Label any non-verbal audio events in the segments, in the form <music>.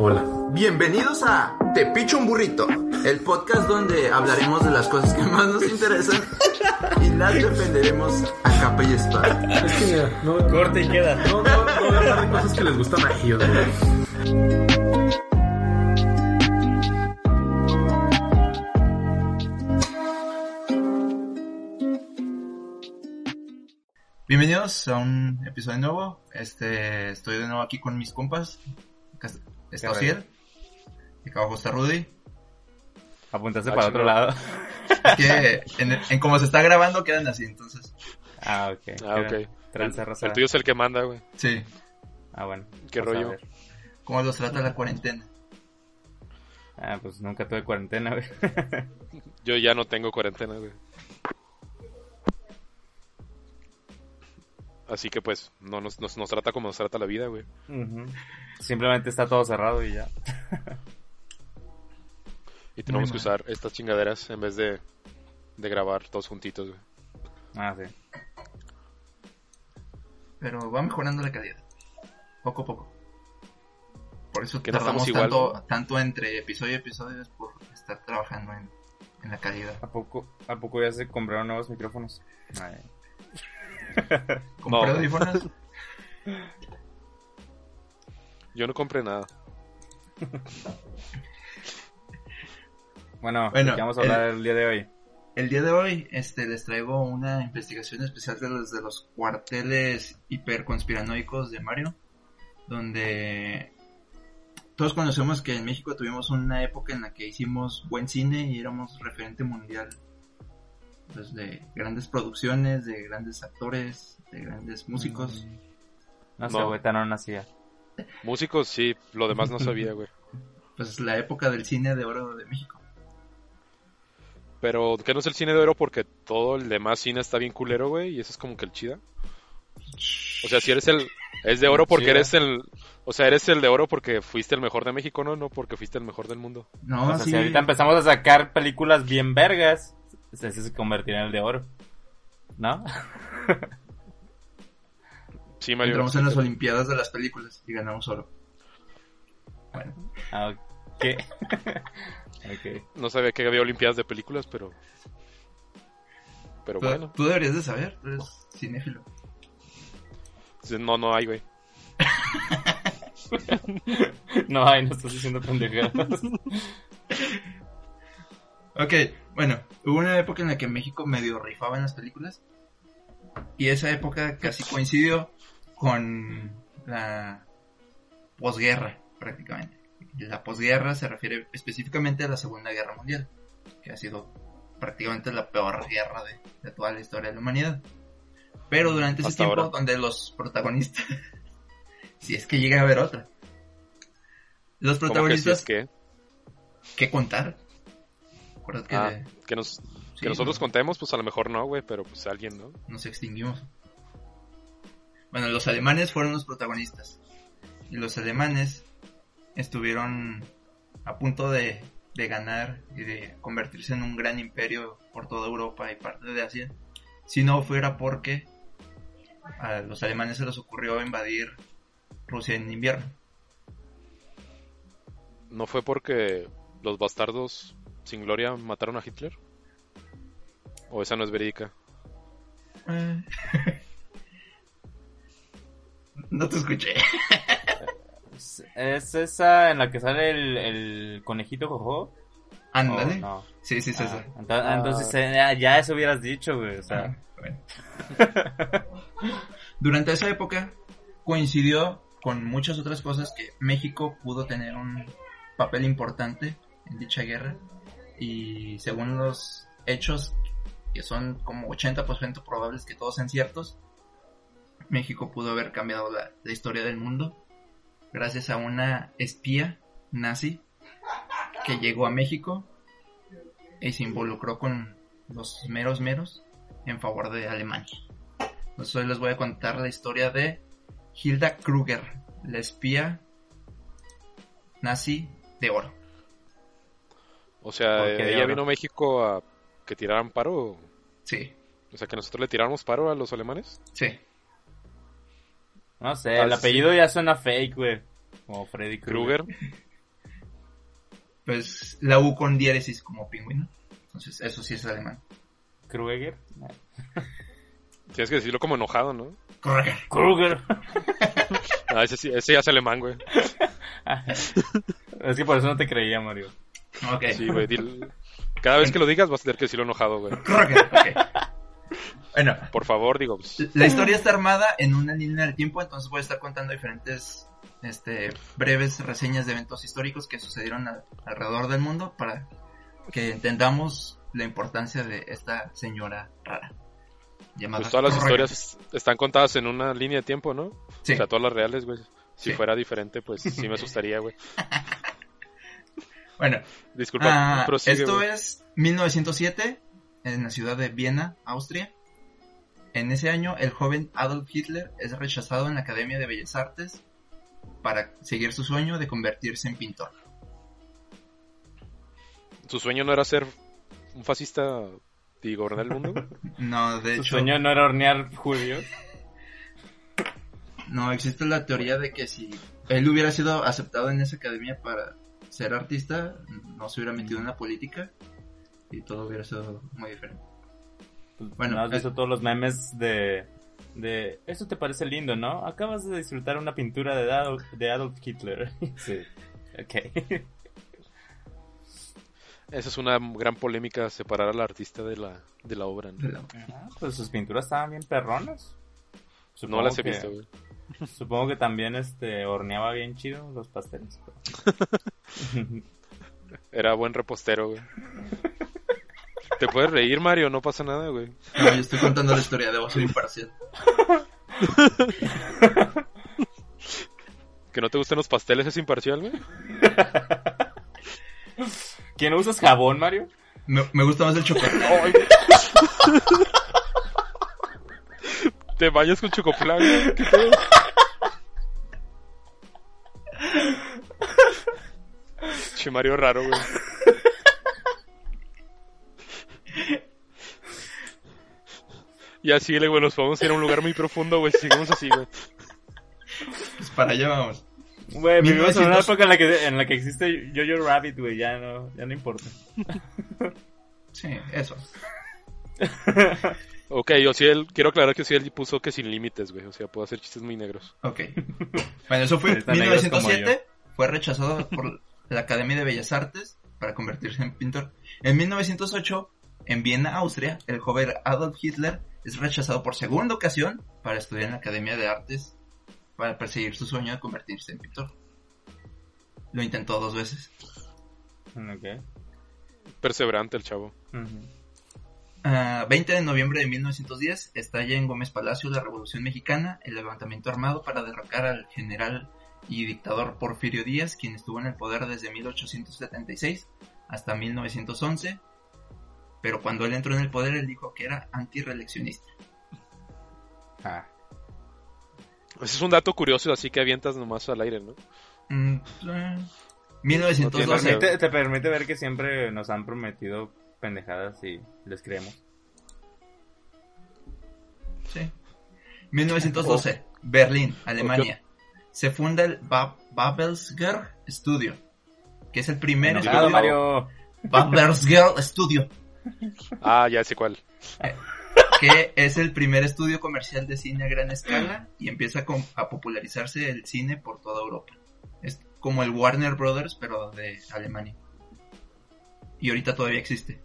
Hola. Bienvenidos a Te Picho un Burrito, el podcast donde hablaremos de las cosas que más nos interesan y las defenderemos a capa y espada. Es que mira, no, Corte y queda. no, no, no voy a hablar de cosas que les gustan a ellos, güey. Bienvenidos a un episodio nuevo. Este, estoy de nuevo aquí con mis compas. Está Qué Ociel. Y acá abajo está Rudy. Apuntaste Ah, para otro chingón. lado. Que en, en cómo se está grabando quedan así, entonces. Ah, ok. Ah, ok. Tranza El rosada. tuyo es el que manda, güey. Sí. Ah, bueno. ¿Qué rollo? ¿Cómo los trata la cuarentena? Ah, pues nunca tuve cuarentena, güey. <laughs> Yo ya no tengo cuarentena, güey. Así que pues, no nos, nos, nos trata como nos trata la vida, güey. Ujú. Simplemente está todo cerrado y ya. Y tenemos Muy que mal. usar estas chingaderas en vez de, de grabar todos juntitos, güey. Ah, sí. Pero va mejorando la calidad. Poco a poco. Por eso Que tardamos estamos igual. tanto, tanto entre episodio y episodio es por estar trabajando en, en la calidad. ¿A poco, ¿A poco ya se compraron nuevos micrófonos? Ay. ¿Compré No. audífonos? <laughs> Yo no compré nada. Bueno, Bueno, ¿de qué vamos a hablar el... día de hoy? El día de hoy este, les traigo una investigación especial de los, de los cuarteles hiperconspiranoicos de Mario, donde todos conocemos que en México tuvimos una época en la que hicimos buen cine y éramos referente mundial pues, de grandes producciones, de grandes actores, de grandes músicos. No sé, No. güey, tan no nacía. Músicos, sí, lo demás no sabía, güey. <laughs> Pues la época del cine de oro de México. Pero, ¿qué no es el cine de oro? Porque todo el demás cine está bien culero, güey, y eso es como que el chida. O sea, si eres el... Es de oro porque Chida. eres el... O sea, eres el de oro porque fuiste el mejor de México, ¿no? No porque fuiste el mejor del mundo. No, o sea, sí. si ahorita empezamos a sacar películas bien vergas, ese se convertirá en el de oro. ¿No? <laughs> Sí, Mario. Entramos en las Olimpiadas de las películas y ganamos oro. Bueno, Ah. <laughs> No sabía que había olimpiadas de películas, pero... Pero bueno. tú deberías de saber, tú eres cinéfilo. No, no hay, güey. <laughs> No, ay, no estás diciendo pendejadas. <laughs> Ok, bueno, hubo una época en la que México medio rifaba en las películas. Y esa época casi coincidió con la posguerra, prácticamente. La posguerra se refiere específicamente a la Segunda Guerra Mundial, que ha sido prácticamente la peor guerra de, de toda la historia de la humanidad. Pero durante ese Hasta tiempo, ahora. donde los protagonistas, <laughs> si es que llega a haber otra, los Como que si protagonistas es que... ¿Qué contar? Ah, que, nos, sí, que nosotros no, contemos, pues a lo mejor no, güey, pero pues alguien, ¿no? nos extinguimos. Bueno, los alemanes fueron los protagonistas. Y los alemanes estuvieron a punto de, de ganar y de convertirse en un gran imperio por toda Europa y parte de Asia. Si no fuera porque a los alemanes se les ocurrió invadir Rusia en invierno. ¿No fue porque los bastardos sin gloria mataron a Hitler? ¿O esa no es verídica? Eh. <laughs> no te escuché. ¿Es esa en la que sale el, el conejito jojo? Ándale. Oh, no. Sí, sí, sí. Ah, sí. ento- entonces, eh, ya, ya eso hubieras dicho, güey. O sea, Ah, bueno. <laughs> Durante esa época coincidió con muchas otras cosas que México pudo tener un papel importante en dicha guerra y según los hechos que son como 80% probables que todos sean ciertos, México pudo haber cambiado la, la historia del mundo gracias a una espía nazi que llegó a México y se involucró con los meros meros en favor de Alemania. Entonces hoy les voy a contar la historia de Hilda Kruger, la espía nazi de oro. O sea, ¿Por qué de ella vino a México a que tiraran paro. Sí, O sea, que nosotros le tiráramos paro a los alemanes. sí. No sé, Ah, el sí. apellido ya suena fake, güey. Como Freddy Krueger. Kruger. pues la U con diéresis como pingüino. Entonces, eso sí es alemán. Kruger. Tienes que decirlo como enojado, ¿no? Kruger. Kruger. <laughs> Ah, ese, sí- ese ya es alemán, güey. es que por eso no te creía, Mario. Ok. Sí, güey. Cada vez que lo digas vas a tener que decirlo enojado, güey. Kruger, ok. Bueno, Por favor, digo. la historia está armada en una línea de tiempo, entonces voy a estar contando diferentes este, breves reseñas de eventos históricos que sucedieron a- alrededor del mundo para que entendamos la importancia de esta señora rara. Llamada pues todas las historias están contadas en una línea de tiempo, ¿no? Sí. O sea, todas las reales, güey. Si Sí. fuera diferente, pues sí me <laughs> asustaría, güey. Bueno, Disculpa, Ah, prosigue, esto güey. es 1907 en la ciudad de Viena, Austria. En ese año, el joven Adolf Hitler es rechazado en la Academia de Bellas Artes para seguir su sueño de convertirse en pintor. Su sueño no era ser un fascista y gobernar el mundo. <laughs> No, de Su hecho, sueño no era hornear judíos. no existe la teoría de que si él hubiera sido aceptado en esa academia para ser artista, no se hubiera metido en la política y todo hubiera sido muy diferente. Pues, Bueno, ¿no has eh. visto todos los memes de, de... Esto te parece lindo, ¿no? Acabas de disfrutar una pintura de Adolf, de Adolf Hitler. <laughs> sí. Ok. Esa es una gran polémica, separar al artista de la, de la obra. ¿no? Ah, pues sus pinturas estaban bien perronas. No las he que- visto, güey. <laughs> Supongo que también este horneaba bien chido los pasteles. pero- <laughs> Era buen repostero, güey. Te puedes reír, Mario, no pasa nada, güey. No, yo estoy contando la historia, debo ser imparcial. <laughs> Que no te gustan los pasteles es imparcial, güey. ¿Quién no usas jabón, Mario? Me, me gusta más el chocolate. <laughs> Te bañas con chocoplan, güey. ¿Qué pedo? Che, Mario raro, güey. Y así, güey, nos podemos ir a un lugar muy profundo, güey, si seguimos así, güey. Pues para allá vamos. Güey, vivimos en una 1900. época en la que, en la que existe Jojo Rabbit, güey, ya no, ya no importa. Sí, eso. Ok, yo sí, él, quiero aclarar que sí, él puso que sin límites, güey. O sea, puedo hacer chistes muy negros. Ok. Bueno, eso fue <laughs> en Están negros como 1907. Fue rechazado por la Academia de Bellas Artes para convertirse en pintor. En 1908, en Viena, Austria, el joven Adolf Hitler es rechazado por segunda ocasión para estudiar en la Academia de Artes para perseguir su sueño de convertirse en pintor. Lo intentó dos veces. Ok. Perseverante el chavo. Ujú. Ah, 20 de noviembre de 1910 estalla en Gómez Palacio la Revolución Mexicana, el levantamiento armado para derrocar al general y dictador Porfirio Díaz, quien estuvo en el poder desde 1876 hasta 1911. Pero cuando él entró en el poder, él dijo que era antireeleccionista. Ah. Ese es un dato curioso, así que avientas nomás al aire, ¿no? Mm, eh, 1912. Te, te permite ver que siempre nos han prometido pendejadas y les creemos. Sí. 1912, Berlín, Alemania. Se funda el Ba- Babelsberg Studio, que es el primer Enojado, estudio. Mario. Babelsberg Studio, Ah, ya sé cuál. que es el primer estudio comercial de cine a gran escala y empieza a popularizarse el cine por toda Europa. Es como el Warner Brothers, pero de Alemania. Y ahorita todavía existe.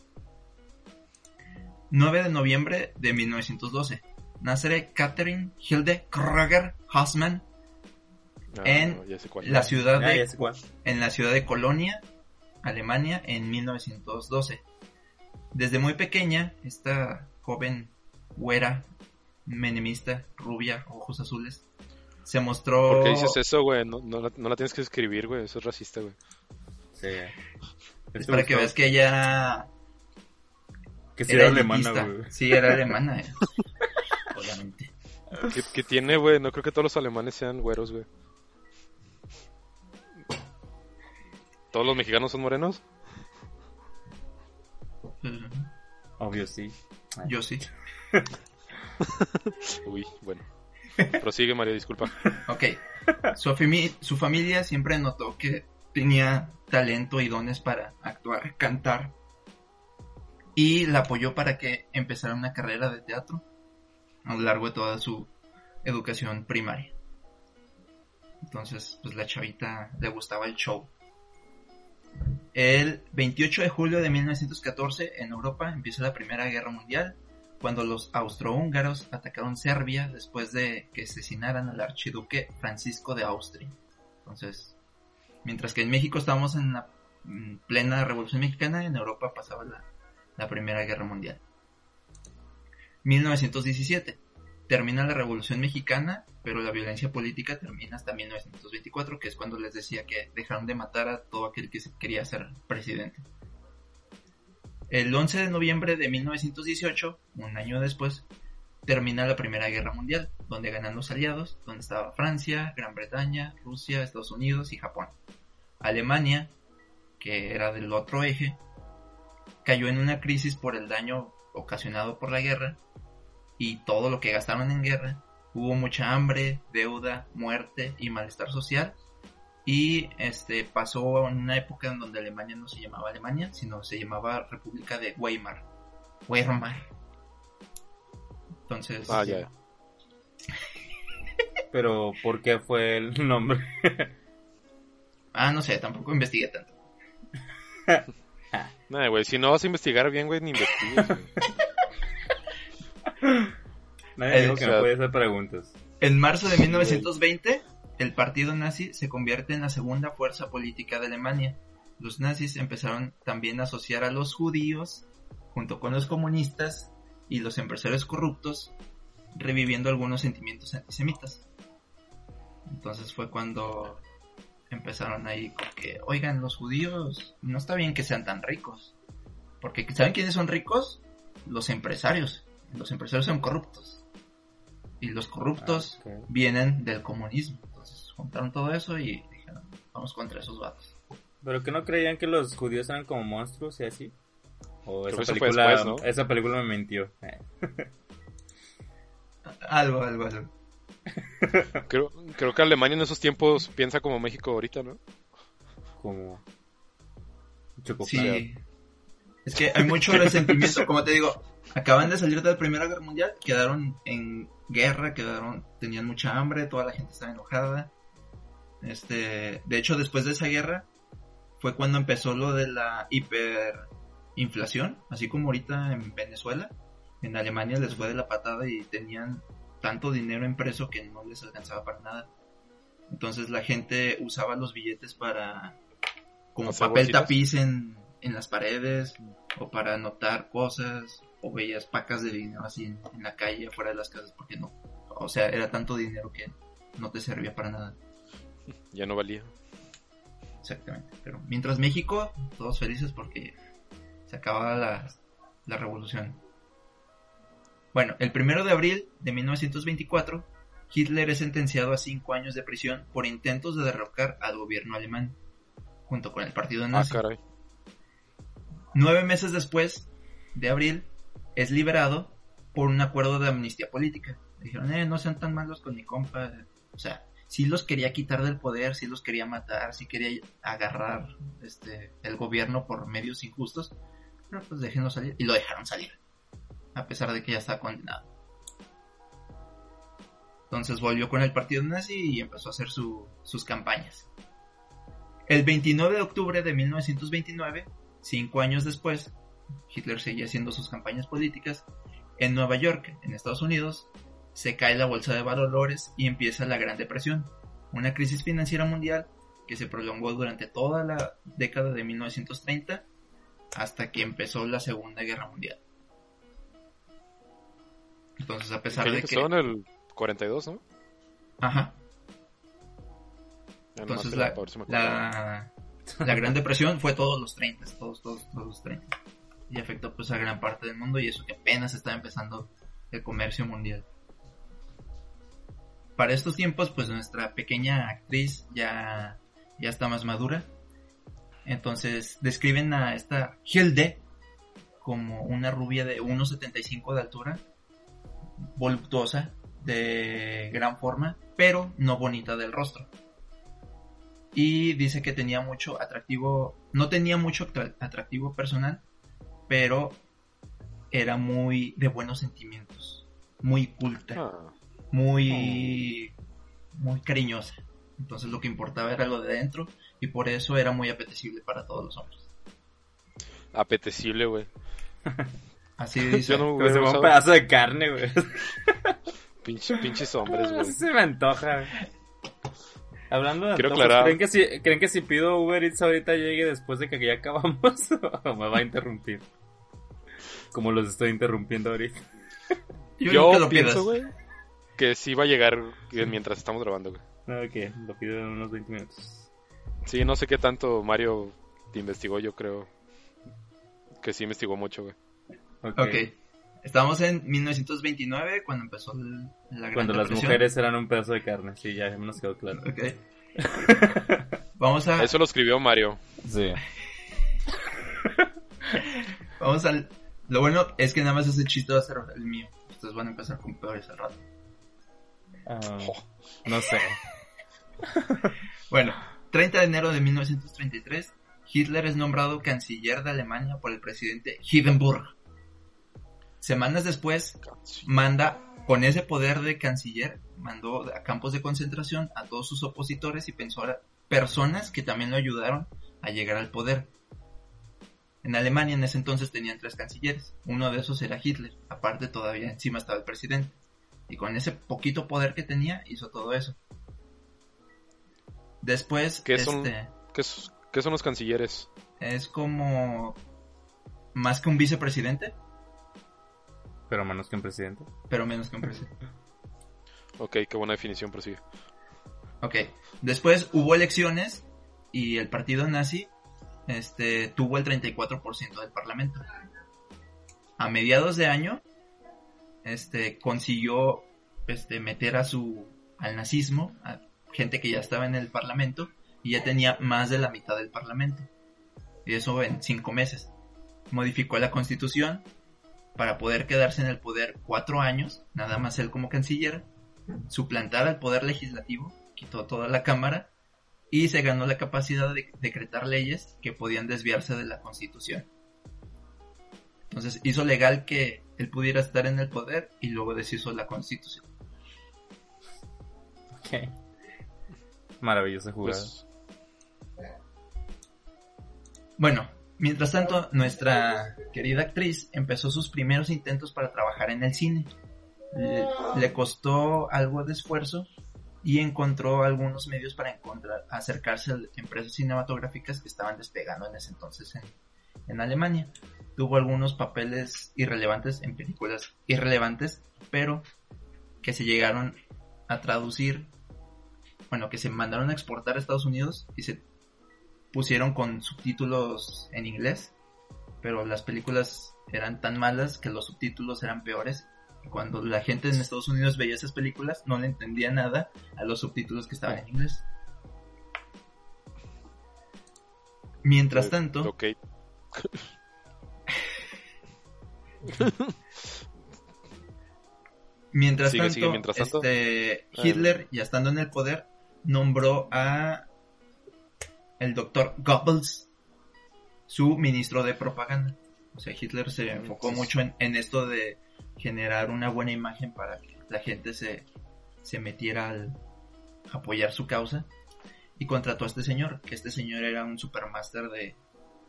9 de noviembre de 1912. Nace Catherine Hilde Kruger Hausmann Ah, En la ciudad Ya, de en la ciudad de Colonia, Alemania, en 1912. Desde muy pequeña, esta joven güera, menemista, rubia, ojos azules, se mostró... ¿Por qué dices eso, güey? No, no, la, no la tienes que escribir, güey. Eso es racista, güey. Sí. Es para que veas que ella Que sí era era alemana, güey. Sí, era alemana. eh. <laughs> Obviamente. ¿Qué, qué tiene, güey? No creo que todos los alemanes sean güeros, güey. ¿Todos los mexicanos son morenos? Obvio, sí. Yo sí. <laughs> Uy, bueno. Prosigue, María, disculpa. Ok. Su, fami- su familia siempre notó que tenía talento y dones para actuar, cantar. Y la apoyó para que empezara una carrera de teatro a lo largo de toda su educación primaria. Entonces, pues la chavita le gustaba el show. El 28 de julio de 1914 en Europa empieza la Primera Guerra Mundial cuando los austrohúngaros atacaron Serbia después de que asesinaran al archiduque Francisco de Austria. Entonces, mientras que en México estábamos en la plena Revolución Mexicana, en Europa pasaba la, la Primera Guerra Mundial. 1917. Termina la Revolución Mexicana, pero la violencia política termina hasta 1924, que es cuando les decía que dejaron de matar a todo aquel que quería ser presidente. El 11 de noviembre de 1918, un año después, termina la Primera Guerra Mundial, donde ganan los aliados, donde estaba Francia, Gran Bretaña, Rusia, Estados Unidos y Japón. Alemania, que era del otro eje, cayó en una crisis por el daño ocasionado por la guerra y todo lo que gastaron en guerra. Hubo mucha hambre, deuda, muerte y malestar social. Y este pasó en una época en donde Alemania no se llamaba Alemania, sino se llamaba República de Weimar. Weimar. Entonces. Ah, ya. <laughs> Pero, ¿por qué fue el nombre? <laughs> Ah, no sé, tampoco investigué tanto. <laughs> Nah, güey, si no vas a investigar bien, güey, ni investigues. güey. Nadie dijo que o no sea- podía hacer preguntas. En marzo de 1920, el partido nazi se convierte en la segunda fuerza política de Alemania. Los nazis empezaron también a asociar a los judíos junto con los comunistas y los empresarios corruptos, reviviendo algunos sentimientos antisemitas. Entonces fue cuando empezaron ahí con que, oigan, los judíos no está bien que sean tan ricos. Porque ¿saben quiénes son ricos? Los empresarios. Los empresarios son corruptos. Y los corruptos Ah, ok. vienen del comunismo. Entonces juntaron todo eso y dijeron, vamos contra esos vatos. ¿Pero que no creían que los judíos eran como monstruos y así? O esa película, después, ¿no? esa película me mintió. Eh, <laughs> Algo, algo, algo. <laughs> Creo, creo que Alemania en esos tiempos piensa como México ahorita, ¿no? como. Sí. Es que hay mucho resentimiento, como te digo, acaban de salir de la Primera Guerra Mundial, quedaron en guerra, quedaron, tenían mucha hambre, toda la gente estaba enojada. Este, de hecho, después de esa guerra fue cuando empezó lo de la hiperinflación, así como ahorita en Venezuela. En Alemania les fue de la patada y tenían tanto dinero impreso que no les alcanzaba para nada. Entonces la gente usaba los billetes para como papel bolsitas. tapiz en, en las paredes o para anotar cosas o veías pacas de dinero así en, en la calle afuera de las casas porque no, o sea, era tanto dinero que no te servía para nada. <laughs> Ya no valía. Exactamente. Pero mientras México, todos felices porque se acababa la, la revolución. Bueno, el primero de abril de 1924, Hitler es sentenciado a cinco años de prisión por intentos de derrocar al gobierno alemán, junto con el partido Ah, nazi. caray. Nueve meses después de abril, es liberado por un acuerdo de amnistía política. Dijeron, eh, no sean tan malos con mi compa. O sea, sí los quería quitar del poder, sí los quería matar, sí quería agarrar este, el gobierno por medios injustos. Pero pues déjenlo salir. Y lo dejaron salir. A pesar de que ya está condenado. Entonces volvió con el partido nazi y empezó a hacer su- sus campañas. El 29 de octubre de 1929 Cinco años después, Hitler seguía haciendo sus campañas políticas. En Nueva York, en Estados Unidos, se cae la bolsa de valores y empieza la Gran Depresión, una crisis financiera mundial que se prolongó durante toda la década de 1930 hasta que empezó la Segunda Guerra Mundial. Entonces, a pesar Que de empezó en que... el 42, ¿no? Ajá. Entonces la, la Gran Depresión fue todos los 30, todos, todos, todos los 30. Y afectó pues a gran parte del mundo y eso que apenas estaba empezando el comercio mundial. Para estos tiempos pues nuestra pequeña actriz ya, ya está más madura. Entonces describen a esta Hilde como una rubia de 1,75 de altura, voluptuosa, de gran forma, pero no bonita del rostro. Y dice que tenía mucho atractivo, no tenía mucho atra- atractivo personal, pero era muy de buenos sentimientos, muy culta, Ah, muy, muy cariñosa. Entonces lo que importaba era lo de dentro y por eso era muy apetecible para todos los hombres. apetecible, güey. Así <laughs> dice. Yo no Como se va un pedazo de carne, güey. <laughs> Pinche- pinches hombres, <laughs> Así güey. se me antoja. Hablando de Quiero antojos, ¿creen que, si, ¿creen que si pido Uber Eats ahorita llegue después de que ya acabamos <laughs> o me va a interrumpir? Como los estoy interrumpiendo ahorita. Yo, Yo lo pienso, güey, que sí va a llegar mientras estamos grabando, güey. Ok, lo pido en unos 20 minutos. Sí, no sé qué tanto Mario te investigó, yo creo que sí investigó mucho, güey. Ok. Ok. Estamos en 1929 cuando empezó el- la Gran Cuando las Depresión. mujeres eran un pedazo de carne, sí, ya nos quedó claro. Ok. <laughs> Vamos a, Eso lo escribió Mario. Sí. <laughs> vamos al... Lo bueno es que nada más ese chiste va a ser el mío. Ustedes van a empezar con peores al rato. Ah, no sé. <laughs> Bueno, 30 de enero de 1933, Hitler es nombrado canciller de Alemania por el presidente Hindenburg. Semanas después, manda, con ese poder de canciller, mandó a campos de concentración a todos sus opositores y pensó a personas que también lo ayudaron a llegar al poder. En Alemania en ese entonces tenían tres cancilleres. Uno de esos era Hitler. Aparte todavía encima estaba el presidente. Y con ese poquito poder que tenía hizo todo eso. Después, ¿Qué son? este, ¿Qué, es- qué son los cancilleres? es como más que un vicepresidente, Pero menos que un presidente. pero menos que un presidente. <laughs> Ok, qué buena definición, prosigue. Ok. Después hubo elecciones y el partido nazi este, tuvo el 34% del parlamento. A mediados de año este, consiguió este, meter a su, al nazismo, a gente que ya estaba en el parlamento y ya tenía más de la mitad del parlamento. Y eso en cinco meses. Modificó la constitución para poder quedarse en el poder cuatro años, nada más él como canciller, suplantar al poder legislativo, quitó toda la cámara y se ganó la capacidad de decretar leyes que podían desviarse de la constitución. Entonces hizo legal que él pudiera estar en el poder y luego deshizo la constitución. Ok. Maravillosa jugada. Pues, Bueno, mientras tanto, nuestra querida actriz empezó sus primeros intentos para trabajar en el cine. Le, costó algo de esfuerzo y encontró algunos medios para encontrar, acercarse a empresas cinematográficas que estaban despegando en ese entonces en, en Alemania. Tuvo algunos papeles irrelevantes en películas irrelevantes, pero que se llegaron a traducir, bueno, que se mandaron a exportar a Estados Unidos y se pusieron con subtítulos en inglés, pero las películas eran tan malas que los subtítulos eran peores. Cuando la gente en Estados Unidos veía esas películas, no le entendía nada a los subtítulos que estaban en inglés. Mientras eh, tanto, Ok. <laughs> mientras Sigue, tanto, sigue, mientras tanto. este, Hitler, ya estando en el poder, nombró a el doctor Goebbels su ministro de propaganda. O sea, Hitler se enfocó mucho en, en esto de generar una buena imagen para que la gente se, se metiera al apoyar su causa y contrató a este señor, que este señor era un supermaster de,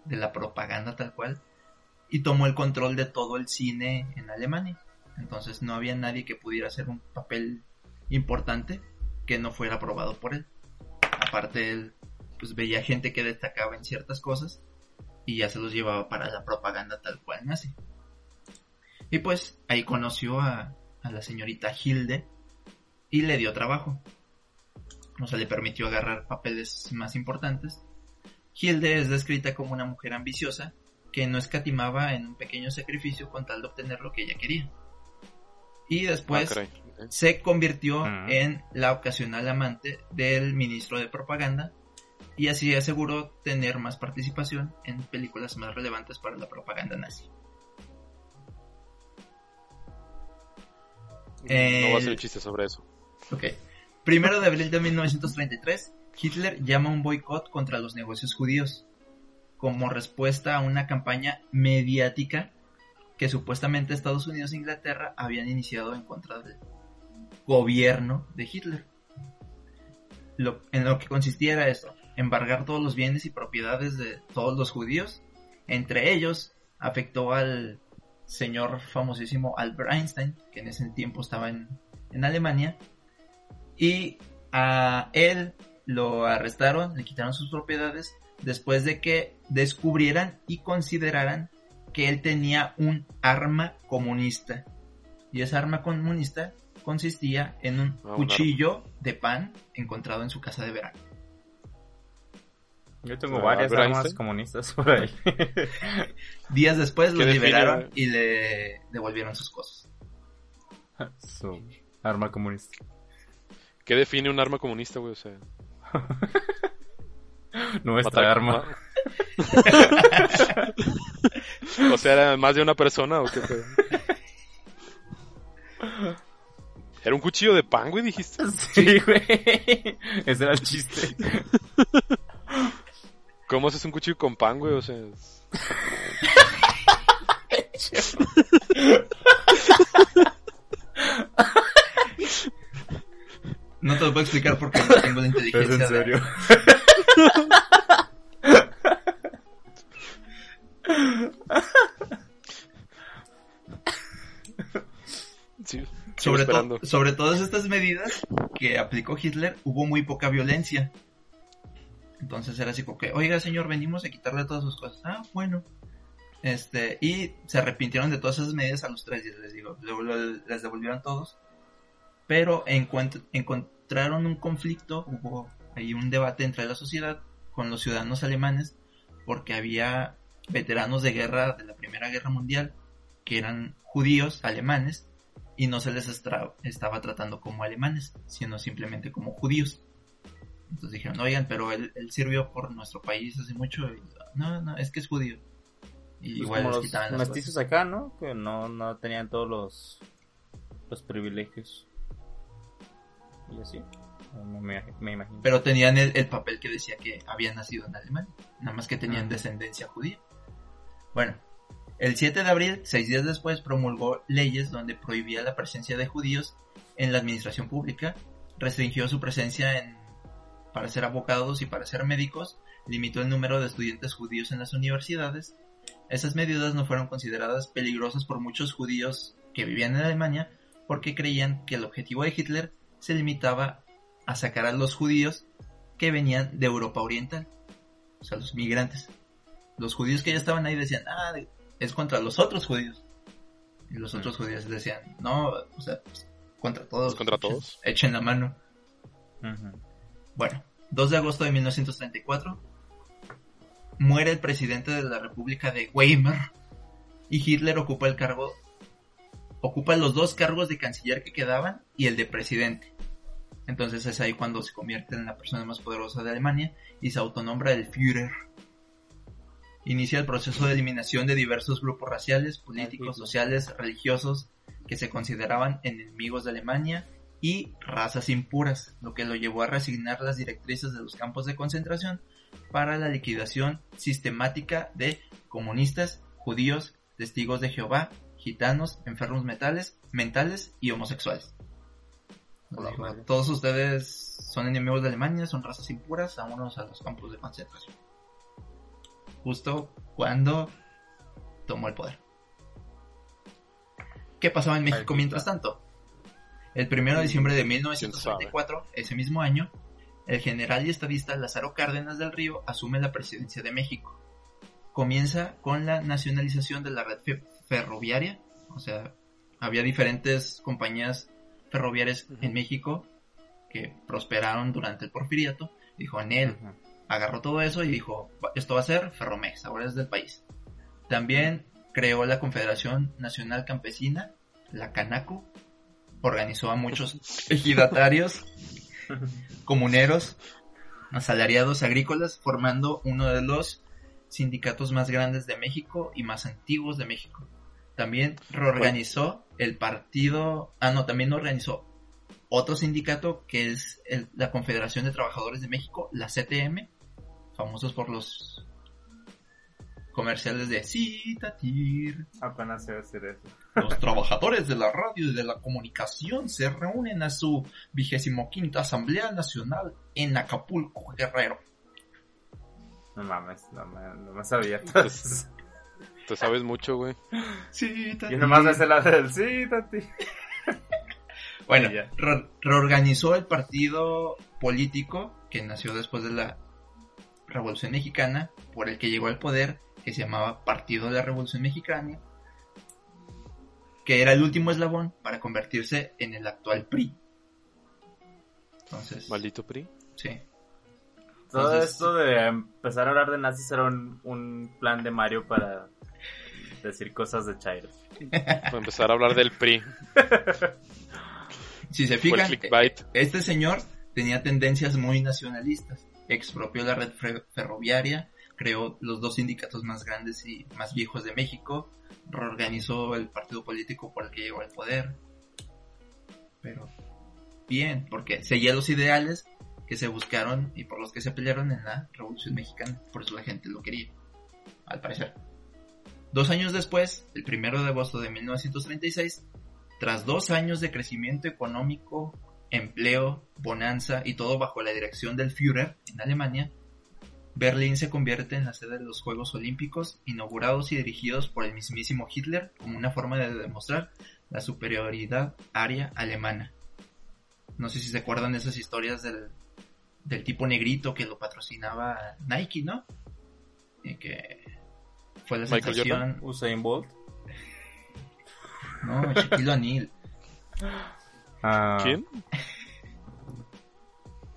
de la propaganda tal cual y tomó el control de todo el cine en Alemania. Entonces no había nadie que pudiera hacer un papel importante que no fuera aprobado por él. Aparte él pues veía gente que destacaba en ciertas cosas y ya se los llevaba para la propaganda tal cual nazi. Y pues ahí conoció a, a la señorita Hilde y le dio trabajo. O sea, le permitió agarrar papeles más importantes. Hilde es descrita como una mujer ambiciosa que no escatimaba en un pequeño sacrificio con tal de obtener lo que ella quería. Y después Ah, se convirtió en la ocasional amante del ministro de propaganda y así aseguró tener más participación en películas más relevantes para la propaganda nazi. No voy a hacer El- un chiste sobre eso. Ok. Primero de abril de 1933, Hitler llama un boicot contra los negocios judíos como respuesta a una campaña mediática que supuestamente Estados Unidos e Inglaterra habían iniciado en contra del gobierno de Hitler. Lo- en lo que consistía era esto, embargar todos los bienes y propiedades de todos los judíos. Entre ellos afectó al señor famosísimo Albert Einstein, que en ese tiempo estaba en, en Alemania, y a él lo arrestaron, le quitaron sus propiedades después de que descubrieran y consideraran que él tenía un arma comunista. Y esa arma comunista consistía en un Ah, un cuchillo de pan encontrado en su casa de verano. Yo tengo Ah, varias armas Einstein. comunistas por ahí. <laughs> Días después ¿Qué lo define- liberaron y le devolvieron sus cosas. <laughs> Su arma comunista. ¿Qué define un arma comunista, güey? O sea, <laughs> Nuestra matar- arma. ma- o sea, ¿era más de una persona o qué pedo? Era un cuchillo de pan, güey, dijiste. Sí, güey. Ese era el chiste. ¿Cómo haces un cuchillo con pan, güey? O sea, es- No te lo puedo explicar porque no tengo la <laughs> Es inteligencia. en de- serio. sí, Sobre, to- sobre todas estas medidas que aplicó Hitler, hubo muy poca violencia. Entonces era así como que, oiga señor, venimos a quitarle todas sus cosas. Ah, bueno. Este, y se arrepintieron de todas esas medidas a los tres días, les digo, les devolvieron todos. Pero encontraron un conflicto, hubo ahí un debate entre la sociedad con los ciudadanos alemanes, porque había veteranos de guerra de la Primera Guerra Mundial que eran judíos alemanes y no se les estaba tratando como alemanes, sino simplemente como judíos. Entonces dijeron, oigan, pero él, él sirvió por nuestro país hace mucho. Y, no, no, es que es judío. Y Pues igual como les los mestizos cosas. acá, ¿no? Que no, no tenían todos los, los privilegios. Y así. Me, imagino. Pero tenían el, el papel que decía que habían nacido en Alemania. Nada más que tenían Ah. descendencia judía. Bueno, el 7 de abril, seis días después, promulgó leyes donde prohibía la presencia de judíos en la administración pública, restringió su presencia en, para ser abogados y para ser médicos, limitó el número de estudiantes judíos en las universidades. Esas medidas no fueron consideradas peligrosas por muchos judíos que vivían en Alemania porque creían que el objetivo de Hitler se limitaba a sacar a los judíos que venían de Europa Oriental, o sea, los migrantes. Los judíos que ya estaban ahí decían, ah, es contra los otros judíos. Y los otros judíos decían, no, o sea, pues, contra todos. Contra echen- todos. Echen la mano. Bueno, 2 de agosto de 1934 muere el presidente de la República de Weimar y Hitler ocupa el cargo ocupa los dos cargos de canciller que quedaban y el de presidente. Entonces es ahí cuando se convierte en la persona más poderosa de Alemania y se autonombra el Führer. Inicia el proceso de eliminación de diversos grupos raciales, políticos, sociales, religiosos que se consideraban enemigos de Alemania y razas impuras, lo que lo llevó a resignar las directrices de los campos de concentración para la liquidación sistemática de comunistas, judíos, testigos de Jehová, gitanos, enfermos mentales, mentales y homosexuales. Todos ustedes son enemigos de Alemania, son razas impuras, vámonos a los campos de concentración. Justo cuando tomó el poder. ¿Qué pasaba en México mientras tanto? El 1 de diciembre de 1934, ese mismo año, el general y estadista Lázaro Cárdenas del Río asume la presidencia de México. Comienza con la nacionalización de la red fe- ferroviaria, o sea, había diferentes compañías ferroviarias en México que prosperaron durante el porfiriato. Dijo, en él agarró todo eso y dijo, "Va- esto va a ser Ferromex, ahora es del país. También creó la Confederación Nacional Campesina, la Canaco, organizó a muchos <laughs> ejidatarios, <laughs> comuneros, asalariados agrícolas, formando uno de los sindicatos más grandes de México y más antiguos de México. También reorganizó el partido, ah no, también organizó otro sindicato que es el- la Confederación de Trabajadores de México, la CTM, famosos por los comerciales de Citatir. Apenas iba a decir eso. Los <laughs> trabajadores de la radio y de la comunicación se reúnen a su vigésimo quinta Asamblea Nacional en Acapulco, Guerrero. No mames, no me, no me sabía. Te sabes mucho, güey. Citatir. y nomás me hace la del sí, Tati. <laughs> Bueno, re- reorganizó el partido político que nació después de la Revolución Mexicana, por el que llegó al poder, que se llamaba Partido de la Revolución Mexicana, que era el último eslabón para convertirse en el actual PRI. Entonces, Maldito PRI. sí. Todo Entonces- esto de empezar a hablar de nazis era un, un plan de Mario para decir cosas de Chairo. Para empezar a hablar del PRI. Si se fijan, clickbait. Este señor tenía tendencias muy nacionalistas. Expropió la red fer- ferroviaria, creó los dos sindicatos más grandes y más viejos de México, reorganizó el partido político por el que llegó al poder. Pero bien, porque seguía los ideales que se buscaron y por los que se pelearon en la Revolución Mexicana. Por eso la gente lo quería, al parecer. Dos años después, el primero de agosto de 1936, tras dos años de crecimiento económico, empleo, bonanza y todo bajo la dirección del Führer en Alemania, Berlín se convierte en la sede de los Juegos Olímpicos, inaugurados y dirigidos por el mismísimo Hitler como una forma de demostrar la superioridad aria alemana. No sé si se acuerdan de esas historias del, del tipo negrito que lo patrocinaba Nike, ¿no? Y que fue la Michael sensación... Usain Bolt. No, Shaquille O'Neal. Ah, ¿Quién?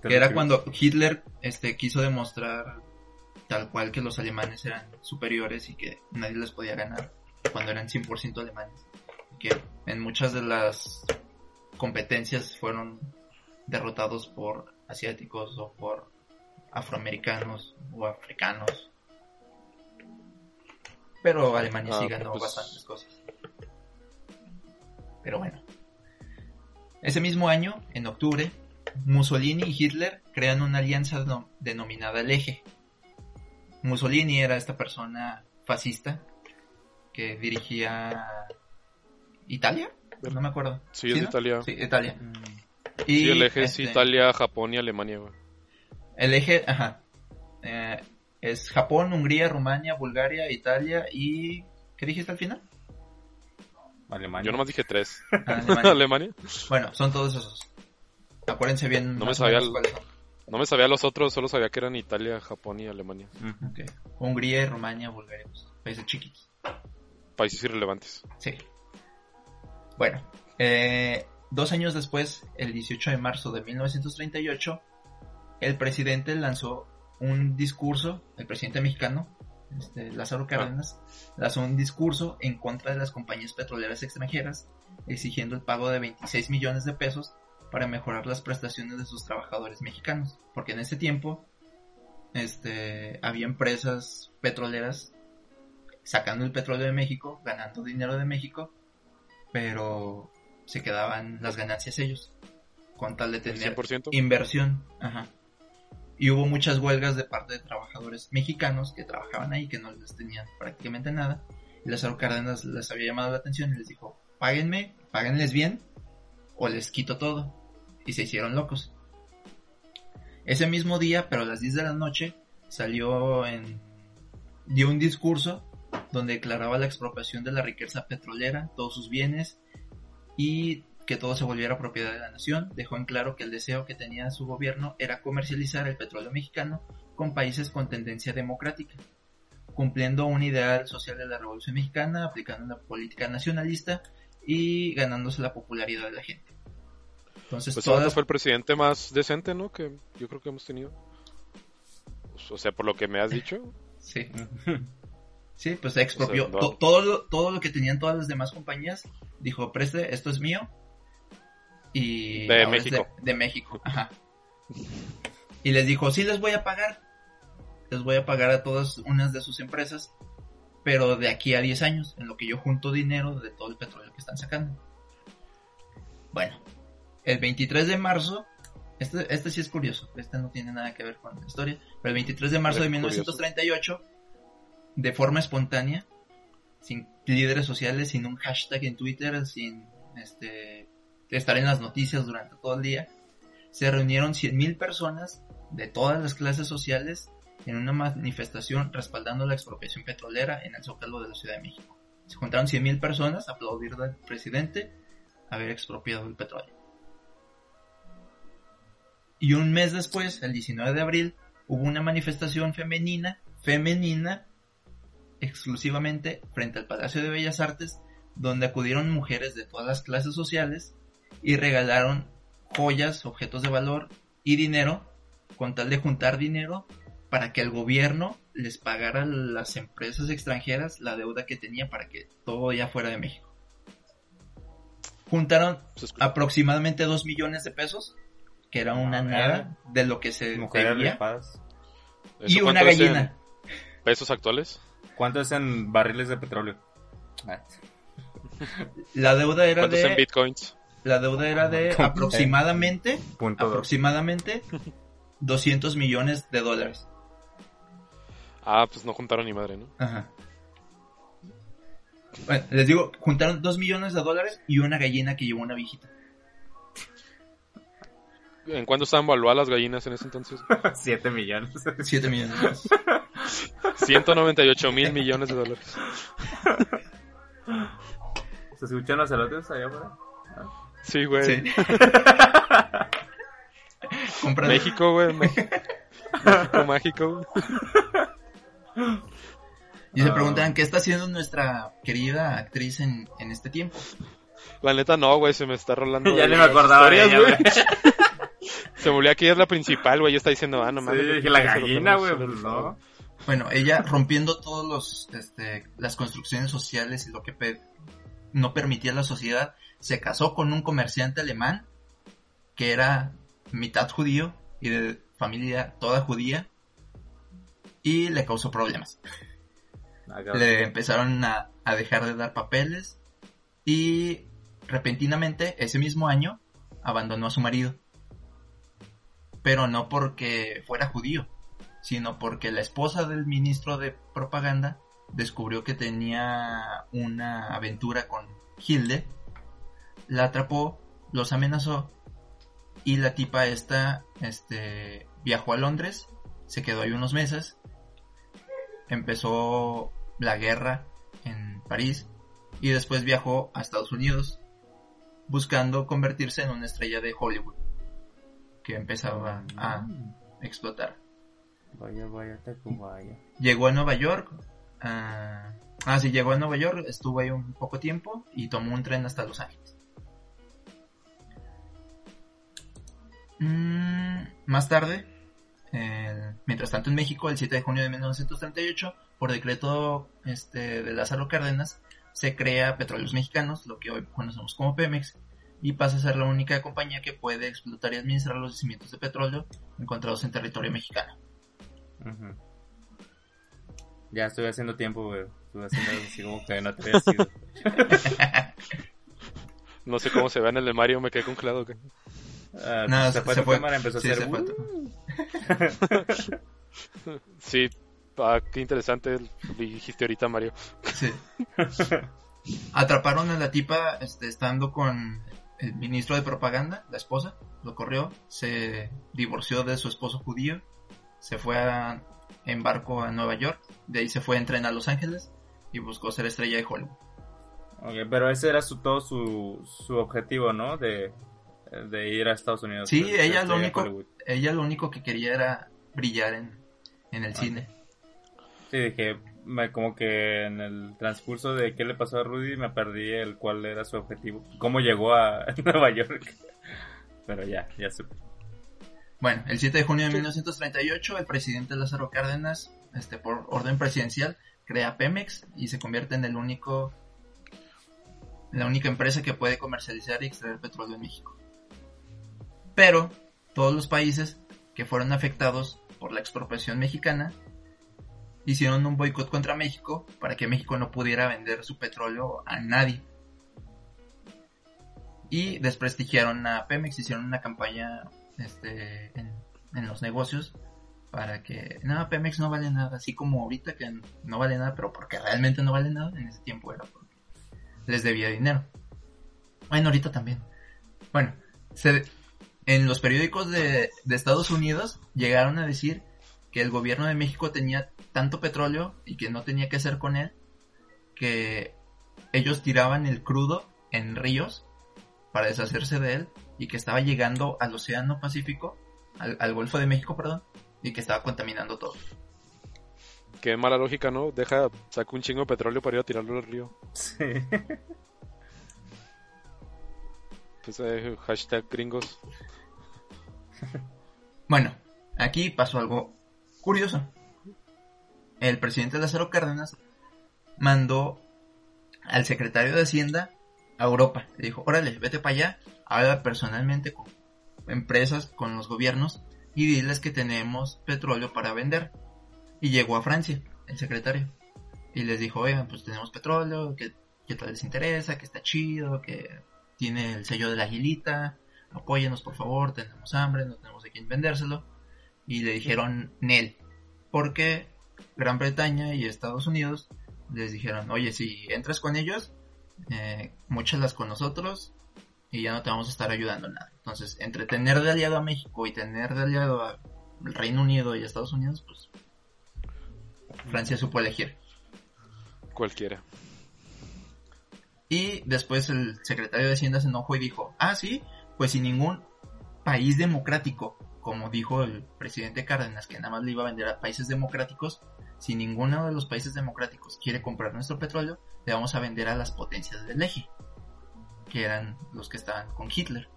Que era cuando Hitler este, quiso demostrar tal cual que los alemanes eran superiores y que nadie les podía ganar cuando eran 100% alemanes. Que en muchas de las competencias fueron derrotados por asiáticos o por afroamericanos o africanos. Pero Alemania sí Ah, ganó pues- bastantes cosas. Pero bueno. Ese mismo año, en octubre, Mussolini y Hitler crean una alianza denom- denominada el Eje. Mussolini era esta persona fascista que dirigía Italia, no me acuerdo. Sí, es de no? Italia. Sí, Italia. Mm, Y, Sí, el eje es este, Italia, Japón y Alemania, güey. El eje, ajá, eh, es Japón, Hungría, Rumania, Bulgaria, Italia y ¿qué dijiste al final? Alemania. Yo nomás dije tres. Ah, Alemania. <laughs> Alemania. bueno, son todos esos. Acuérdense bien. No me sabía el- cuáles son. No me sabía los otros, solo sabía que eran Italia, Japón y Alemania. Ujú. Ok. Hungría y Rumania, Bulgaria, pues, países chiquitos. Países irrelevantes. Sí. Bueno, eh, dos años después, el 18 de marzo de 1938, el presidente lanzó un discurso, el presidente mexicano, este, Lázaro Cárdenas, lanzó un discurso en contra de las compañías petroleras extranjeras, exigiendo el pago de 26 millones de pesos para mejorar las prestaciones de sus trabajadores mexicanos, porque en ese tiempo este, había empresas petroleras sacando el petróleo de México, ganando dinero de México, pero se quedaban las ganancias ellos, con tal de tener 100%. inversión. Ajá. Y hubo muchas huelgas de parte de trabajadores mexicanos que trabajaban ahí, que no les tenían prácticamente nada. Y Lázaro Cárdenas les había llamado la atención y les dijo, páguenme, páguenles bien, o les quito todo. Y se hicieron locos. Ese mismo día, pero a las 10 de la noche, salió en... dio un discurso donde declaraba la expropiación de la riqueza petrolera, todos sus bienes, y que todo se volviera propiedad de la nación. Dejó en claro que el deseo que tenía su gobierno era comercializar el petróleo mexicano con países con tendencia democrática, cumpliendo un ideal social de la Revolución Mexicana, aplicando una política nacionalista y ganándose la popularidad de la gente. Entonces, Pues todas- fue el presidente más decente, ¿no? Que yo creo que hemos tenido. O sea, por lo que me has dicho. <laughs> Sí. <laughs> Sí, pues expropió O sea, no- to- todo, lo, todo lo que tenían todas las demás compañías. Dijo, preste, esto es mío. Y De México. De, de México, ajá. Y les dijo, sí les voy a pagar. Les voy a pagar a todas unas de sus empresas. Pero de aquí a 10 años, en lo que yo junto dinero de todo el petróleo que están sacando. Bueno, el 23 de marzo, este, este sí es curioso, este no tiene nada que ver con la historia, pero el 23 de marzo de Es 1938, de forma espontánea, sin líderes sociales, sin un hashtag en Twitter, sin este, estar en las noticias durante todo el día, se reunieron 100.000 personas de todas las clases sociales en una manifestación respaldando la expropiación petrolera en el Zócalo de la Ciudad de México. Se juntaron 100.000 personas a aplaudir al presidente haber expropiado el petróleo. Y un mes después, el 19 de abril, hubo una manifestación femenina, femenina, exclusivamente frente al Palacio de Bellas Artes, donde acudieron mujeres de todas las clases sociales y regalaron joyas, objetos de valor y dinero con tal de juntar dinero para que el gobierno les pagara a las empresas extranjeras la deuda que tenía para que todo ya fuera de México. Juntaron escucha- aproximadamente 2 millones de pesos, que era una A ver. nada de lo que se Mujeres debía, y ¿Eso una cuánto en gallina. ¿Pesos actuales? ¿Cuánto es en barriles de petróleo? Ah, La deuda era ¿Cuántos en de bitcoins? la deuda era de <laughs> aproximadamente Punto aproximadamente 200 millones de dólares. Ah, pues no juntaron ni madre, ¿no? Ajá. Bueno, les digo, juntaron 2 millones de dólares y una gallina que llevó una viejita. ¿En cuánto estaban valuadas las gallinas en ese entonces? <laughs> 7 millones. 7 millones de dólares. 198 mil millones de dólares. ¿Se escuchan los elotes allá afuera? Sí, güey. Sí. <laughs> Compra- México, güey. México, México mágico. güey. Y se Ah. preguntan qué está haciendo nuestra querida actriz en, en este tiempo. La neta no, güey, se me está rolando. <laughs> ya ni me acordaba de ella, güey. <laughs> Se que ella es la principal, güey. Ya está diciendo, ah, no mames. yo dije la gallina, güey, pues no. Bueno, ella rompiendo todos los este, las construcciones sociales y lo que pe- no permitía la sociedad, se casó con un comerciante alemán que era mitad judío y de familia toda judía y le causó problemas. Acá. Le empezaron a, a dejar de dar papeles y repentinamente ese mismo año abandonó a su marido. Pero no porque fuera judío, sino porque la esposa del ministro de propaganda descubrió que tenía una aventura con Hilde, la atrapó, los amenazó y la tipa esta este, viajó a Londres, se quedó ahí unos meses, empezó la guerra en París y después viajó a Estados Unidos buscando convertirse en una estrella de Hollywood que empezaba a explotar. Vaya, vaya, Tacubaya. Llegó a Nueva York. ah, ah, sí, llegó a Nueva York, estuvo ahí un poco tiempo y tomó un tren hasta Los Ángeles. Mm, más tarde, mientras tanto en México, el 7 de junio de 1938, por decreto este, de Lázaro Cárdenas, se crea Petróleos Mexicanos, lo que hoy conocemos como Pemex, y pasa a ser la única compañía que puede explotar y administrar los yacimientos de petróleo encontrados en territorio mexicano. Ya estoy haciendo tiempo, güey. Estuve haciendo algo así como que no te había sido. <laughs> No sé cómo se ve en el de Mario, me quedé congelado. güey. Ah, No, se fue se tu fue. cámara, empezó Sí, a se hacer. fue. "Uh". Sí, ah, qué interesante dijiste ahorita, Mario. Sí. <laughs> Atraparon a la tipa este, estando con el ministro de propaganda, la esposa, lo corrió, se divorció de su esposo judío, se fue a- en barco a Nueva York, de ahí se fue en tren a Los Ángeles y buscó ser estrella de Hollywood. Ok, pero ese era su, todo su, su objetivo, ¿no? De, de ir a Estados Unidos. Sí, ella lo a único, ella lo único que quería era brillar en, en el cine. Sí, dije, me, como que en el transcurso de qué le pasó a Rudy me perdí el cuál era su objetivo. Cómo llegó a <laughs> Nueva York. Pero ya, ya supe. Bueno, el 7 de junio de 1938, el presidente Lázaro Cárdenas, este, por orden presidencial, crea Pemex y se convierte en el único, la única empresa que puede comercializar y extraer petróleo en México. Pero todos los países que fueron afectados por la expropiación mexicana hicieron un boicot contra México para que México no pudiera vender su petróleo a nadie. y desprestigiaron a Pemex, hicieron una campaña este, en, los negocios para que, no, Pemex no vale nada, así como ahorita que no vale nada, pero porque realmente no vale nada, en ese tiempo era porque les debía dinero. Bueno, ahorita también. Bueno, se, en los periódicos de, de Estados Unidos llegaron a decir que el gobierno de México tenía tanto petróleo y que no tenía que hacer con él, que ellos tiraban el crudo en ríos para deshacerse de él y que estaba llegando al Océano Pacífico, al, al Golfo de México, perdón, y que estaba contaminando todo. Qué mala lógica, ¿no? Deja, saca un chingo de petróleo para ir a tirarlo al río. Sí. <laughs> Pues eh, hashtag gringos. Bueno, aquí pasó algo curioso. El presidente Lázaro Cárdenas mandó al secretario de Hacienda a Europa. Le dijo, órale, vete para allá, habla personalmente con empresas, con los gobiernos y diles que tenemos petróleo para vender. Y llegó a Francia, el secretario. Y les dijo, oigan, pues tenemos petróleo, que, que tal les interesa, que está chido, que tiene el sello de la aguilita, apóyenos por favor, tenemos hambre, no tenemos de quién vendérselo. Y le dijeron Nel, porque Gran Bretaña y Estados Unidos les dijeron, oye, si entras con ellos, eh, las con nosotros y ya no te vamos a estar ayudando en nada. Entonces, entre tener de aliado a México y tener de aliado al Reino Unido y a Estados Unidos, pues Francia supo elegir. Cualquiera. Y después el secretario de Hacienda se enojó y dijo, ah, sí, pues si ningún país democrático, como dijo el presidente Cárdenas, que nada más le iba a vender a países democráticos, si ninguno de los países democráticos quiere comprar nuestro petróleo, le vamos a vender a las potencias del eje, que eran los que estaban con Hitler.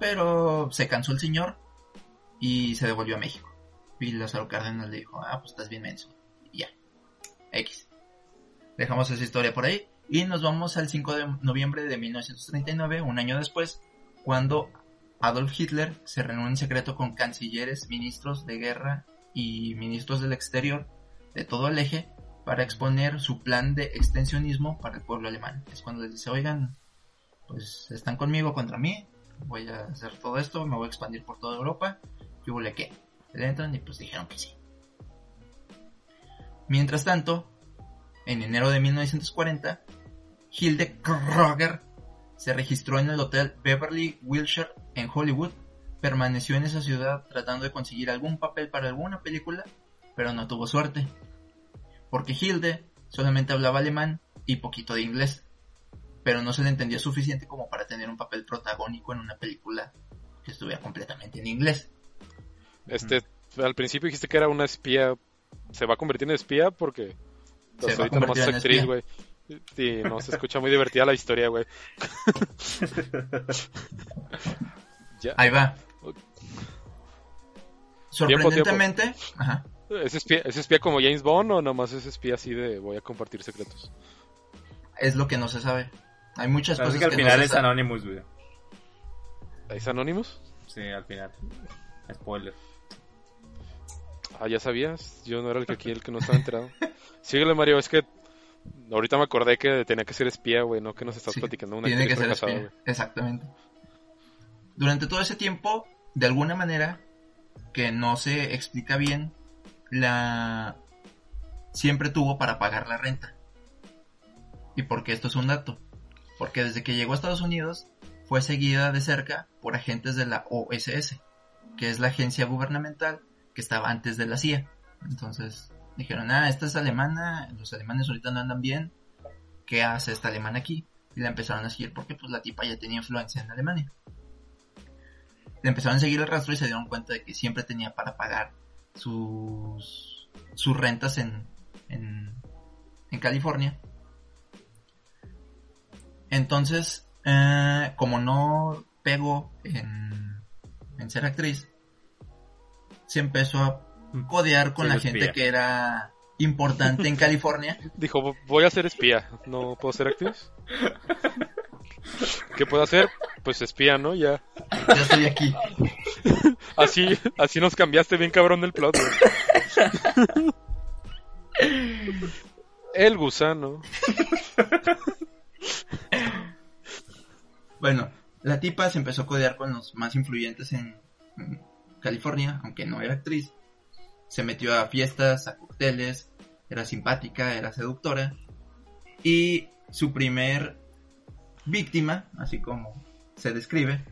Pero se cansó el señor y se devolvió a México. Y Lázaro Cárdenas le dijo, ah, pues estás bien menso. Y ya. X. Dejamos esa historia por ahí. Y nos vamos al 5 de noviembre de 1939, un año después, cuando Adolf Hitler se reúne en secreto con cancilleres, ministros de guerra y ministros del exterior de todo el eje para exponer su plan de extensionismo para el pueblo alemán. Es cuando les dice, oigan, pues están conmigo contra mí, voy a hacer todo esto, me voy a expandir por toda Europa, ¿qué hubo qué? Le entran y pues dijeron que sí. Mientras tanto, en enero de 1940, Hilde Kroger se registró en el hotel Beverly Wilshire en Hollywood, permaneció en esa ciudad tratando de conseguir algún papel para alguna película, pero no tuvo suerte, porque Hilde solamente hablaba alemán y poquito de inglés, pero no se le entendía suficiente como para tener un papel protagónico en una película que estuviera completamente en inglés. Este, al principio dijiste que era una espía. ¿Se va a convertir en espía? Porque Se pues, va a ahorita nomás convertir es en actriz, espía. güey. Sí, no, se escucha muy divertida la historia, güey. <laughs> ya. Ahí va. Tiempo, Sorprendentemente, ajá, ¿Es espía, ¿Es espía como James Bond o nomás es espía así de voy a compartir secretos? es lo que no se sabe. Hay muchas cosas que que, al no final se es. Anonymous, güey. ¿Es Anonymous? Sí, al final. Spoiler. Ah, ya sabías. Yo no era el que aquí, el que no estaba enterado. <laughs> Síguele, Mario. Es que ahorita me acordé que tenía que ser espía, güey. No que nos estás Sí, platicando una tiene que ser espía, güey. exactamente. Durante todo ese tiempo, de alguna manera que no se explica bien, la siempre tuvo para pagar la renta. ¿Y por qué esto es un dato? Porque desde que llegó a Estados Unidos fue seguida de cerca por agentes de la OSS, que es la agencia gubernamental que estaba antes de la CIA. Entonces dijeron, ah, esta es alemana, los alemanes ahorita no andan bien, ¿qué hace esta alemana aquí? Y la empezaron a seguir porque pues la tipa ya tenía influencia en Alemania. Le empezaron a seguir el rastro y se dieron cuenta de que siempre tenía para pagar sus, sus rentas en, en, en California. Entonces, eh, como no pegó en, en ser actriz, se empezó a codear con Sí, la gente espía. que era importante en <laughs> California. Dijo, voy a ser espía. ¿No puedo ser actriz? <laughs> ¿Qué puedo hacer? Pues espía, ¿no? Ya. Ya estoy aquí. Así, así nos cambiaste bien cabrón el plot, güey. El gusano. Bueno, la tipa se empezó a codear con los más influyentes en, en California, aunque no era actriz. Se metió a fiestas, a cócteles, era simpática, era seductora. Y su primer víctima, así como se describe,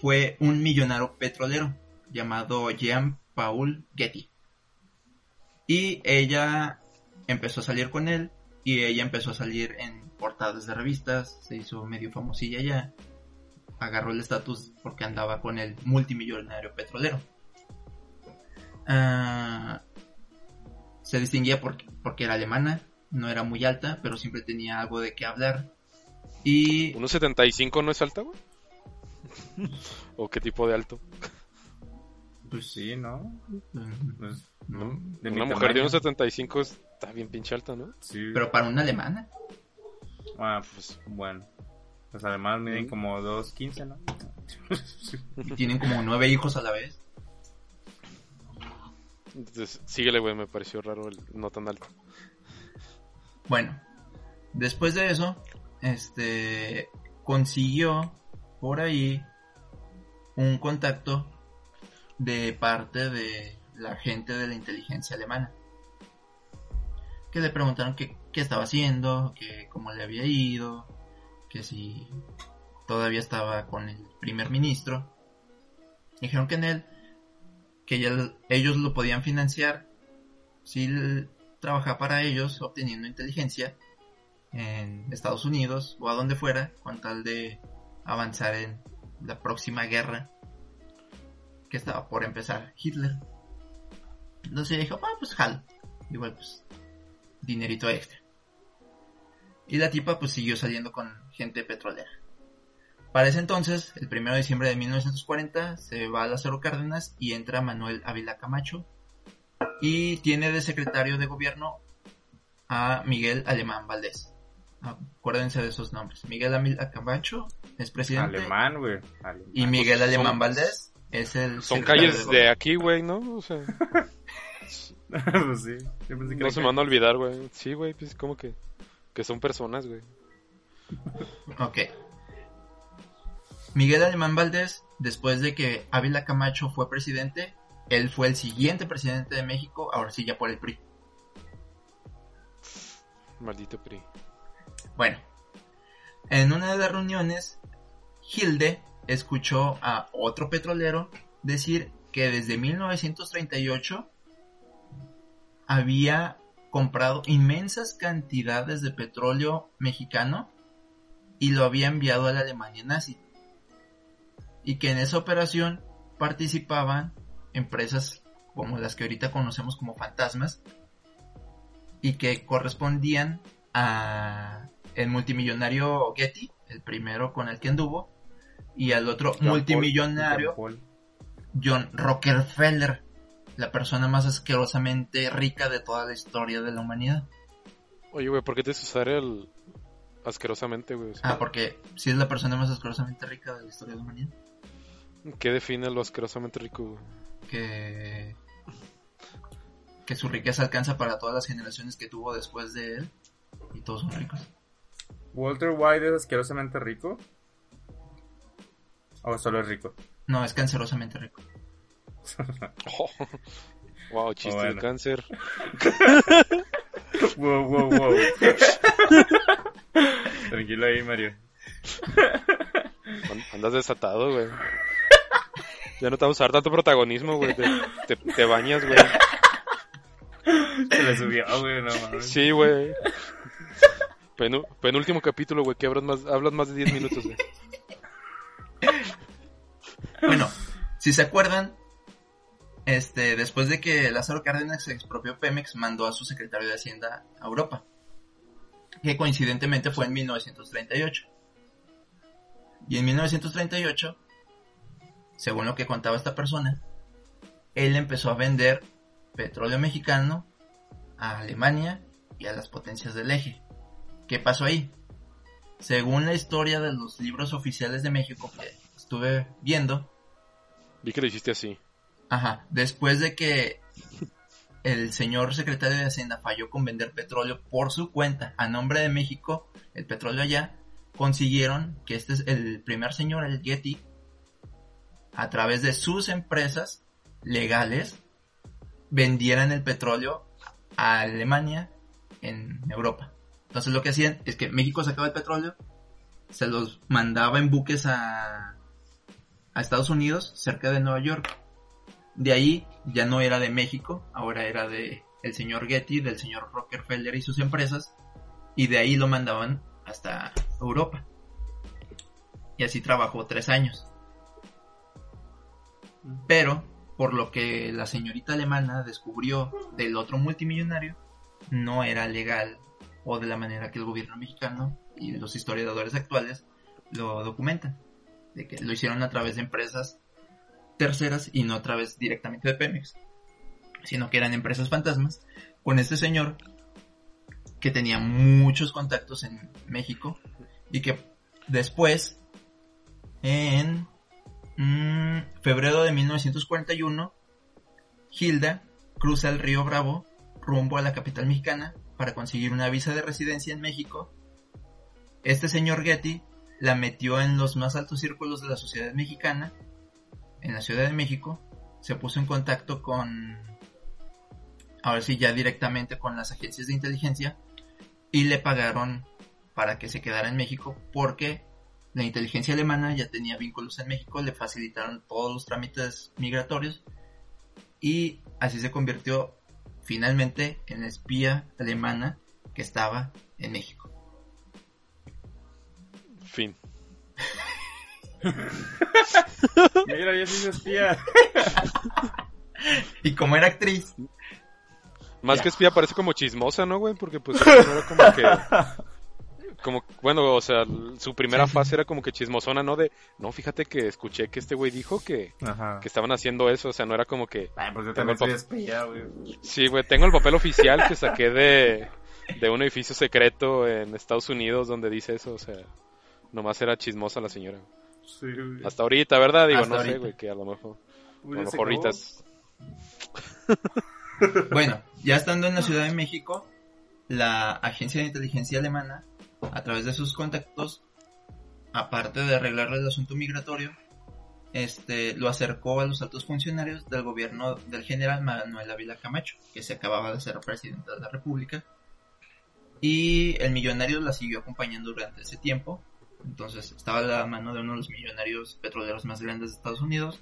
fue un millonario petrolero llamado Jean Paul Getty. Y ella empezó a salir con él y ella empezó a salir en portadas de revistas, se hizo medio famosilla ya, agarró el estatus porque andaba con el multimillonario petrolero. Ah, se distinguía porque, porque era alemana, no era muy alta, pero siempre tenía algo de qué hablar. Y 1.75 no es alta, güey. <laughs> ¿O qué tipo de alto? pues Sí, ¿no? Pues, ¿No? de Una mujer de tamaño. 1.75 está bien pinche alta, ¿no? Sí. pero para una alemana. Ah, pues bueno. Los alemanes miden Mm. como 2.15, ¿no? <laughs> Y tienen como nueve hijos a la vez. Entonces, síguele, güey, me pareció raro el no tan alto. Bueno, después de eso, este consiguió por ahí un contacto de parte de la gente de la inteligencia alemana. Que le preguntaron qué, qué estaba haciendo, que cómo le había ido, que si todavía estaba con el primer ministro. Dijeron que en él, que ya- ellos lo podían financiar si trabajaba para ellos obteniendo inteligencia en Estados Unidos o a donde fuera con tal de avanzar en la próxima guerra que estaba por empezar Hitler. Entonces dijo, ah, pues jalo. Igual pues dinerito extra. Y la tipa pues siguió saliendo con gente petrolera. Para ese entonces, el 1 de diciembre de 1940, se va a Lázaro Cárdenas y entra Manuel Ávila Camacho y tiene de secretario de gobierno a Miguel Alemán Valdés. Acuérdense de esos nombres. Miguel Ávila Camacho es presidente Alemán, güey. Y Miguel Son- Alemán Valdés es el Son calles de aquí, güey, ¿no? O sea, <laughs> pues sí. Yo pensé que no se me van a olvidar, güey. Sí, güey, pues como que, que son personas, güey. Ok. Miguel Alemán Valdés, después de que Ávila Camacho fue presidente, él fue el siguiente presidente de México, ahora sí ya por el PRI. Maldito PRI. Bueno, en una de las reuniones, Hilde escuchó a otro petrolero decir que desde 1938 había comprado inmensas cantidades de petróleo mexicano y lo había enviado a la Alemania nazi. Y que en esa operación participaban empresas como las que ahorita conocemos como fantasmas y que correspondían a el multimillonario Getty, el primero con el que anduvo, y al otro multimillonario Paul. John Rockefeller, la persona más asquerosamente rica de toda la historia de la humanidad. Oye, güey, ¿por qué te haces usar el asquerosamente, güey? Ah, porque si es la persona más asquerosamente rica de la historia de la humanidad. ¿Qué define lo asquerosamente rico, güey? Que, que su riqueza alcanza para todas las generaciones que tuvo después de él. Y todos son ricos. Walter White es asquerosamente rico. O solo es rico. No, es cancerosamente rico. <laughs> Oh. Wow, chiste de Bueno. cáncer. <laughs> wow, wow, wow. <laughs> Tranquilo ahí, Mario. An- Andas desatado, güey. Ya no te vas a dar tanto protagonismo, güey. Te, te, te bañas, güey. Se le subió, güey, no mames. Sí, güey. Penúltimo capítulo, güey, que hablas más, hablas más de 10 minutos, güey. <laughs> Bueno, si se acuerdan, este, después de que Lázaro Cárdenas se expropió Pemex, mandó a su secretario de Hacienda a Europa, que coincidentemente fue en 1938. Y en 1938, según lo que contaba esta persona, él empezó a vender petróleo mexicano a Alemania y a las potencias del eje. ¿Qué pasó ahí? Según la historia de los libros oficiales de México que estuve viendo, Vi que lo hiciste así. Ajá, después de que el señor secretario de Hacienda falló con vender petróleo por su cuenta a nombre de México, el petróleo allá, consiguieron que este es el primer señor, el Getty, a través de sus empresas legales, vendieran el petróleo a Alemania en Europa. Entonces lo que hacían es que México sacaba el petróleo, se los mandaba en buques a, a Estados Unidos, cerca de Nueva York. De ahí ya no era de México, ahora era de el señor Getty, del señor Rockefeller y sus empresas, y de ahí lo mandaban hasta Europa. Y así trabajó tres años. Pero, por lo que la señorita alemana descubrió del otro multimillonario, no era legal o de la manera que el gobierno mexicano y los historiadores actuales lo documentan. De que lo hicieron a través de empresas terceras y no a través directamente de Pemex, sino que eran empresas fantasmas, con este señor que tenía muchos contactos en México y que después, en mm, febrero de 1941, Hilda cruza el río Bravo rumbo a la capital mexicana para conseguir una visa de residencia en México. Este señor Getty la metió en los más altos círculos de la sociedad mexicana, en la Ciudad de México, se puso en contacto con, ahora sí, ya directamente con las agencias de inteligencia y le pagaron para que se quedara en México porque la inteligencia alemana ya tenía vínculos en México, le facilitaron todos los trámites migratorios y así se convirtió finalmente en la espía alemana que estaba en México. Fin. <laughs> Mira, yo soy espía. Y como era actriz, Más Ya. que espía parece como chismosa, ¿no, güey? Porque pues no era como que... Como, bueno, o sea, su primera Sí, fase era como que chismosona, ¿no? De, no, fíjate que escuché que este güey dijo que, Ajá. que estaban haciendo eso, o sea, no era como que... Ay, pues yo Tengo también el soy espía, güey. Sí, güey, tengo el papel oficial que saqué de, de un edificio secreto en Estados Unidos donde dice eso, o sea, nomás era chismosa la señora. Sí, güey. Hasta ahorita, ¿verdad? Digo, Hasta no sé, güey, que a lo mejor, a lo mejor ahorita acabó. es- <laughs> Bueno, ya estando en la Ciudad de México, la agencia de inteligencia alemana, a través de sus contactos, aparte de arreglarle el asunto migratorio, este, lo acercó a los altos funcionarios del gobierno del general Manuel Ávila Camacho, que se acababa de ser presidente de la República, y el millonario la siguió acompañando durante ese tiempo. Entonces estaba a la mano de uno de los millonarios petroleros más grandes de Estados Unidos,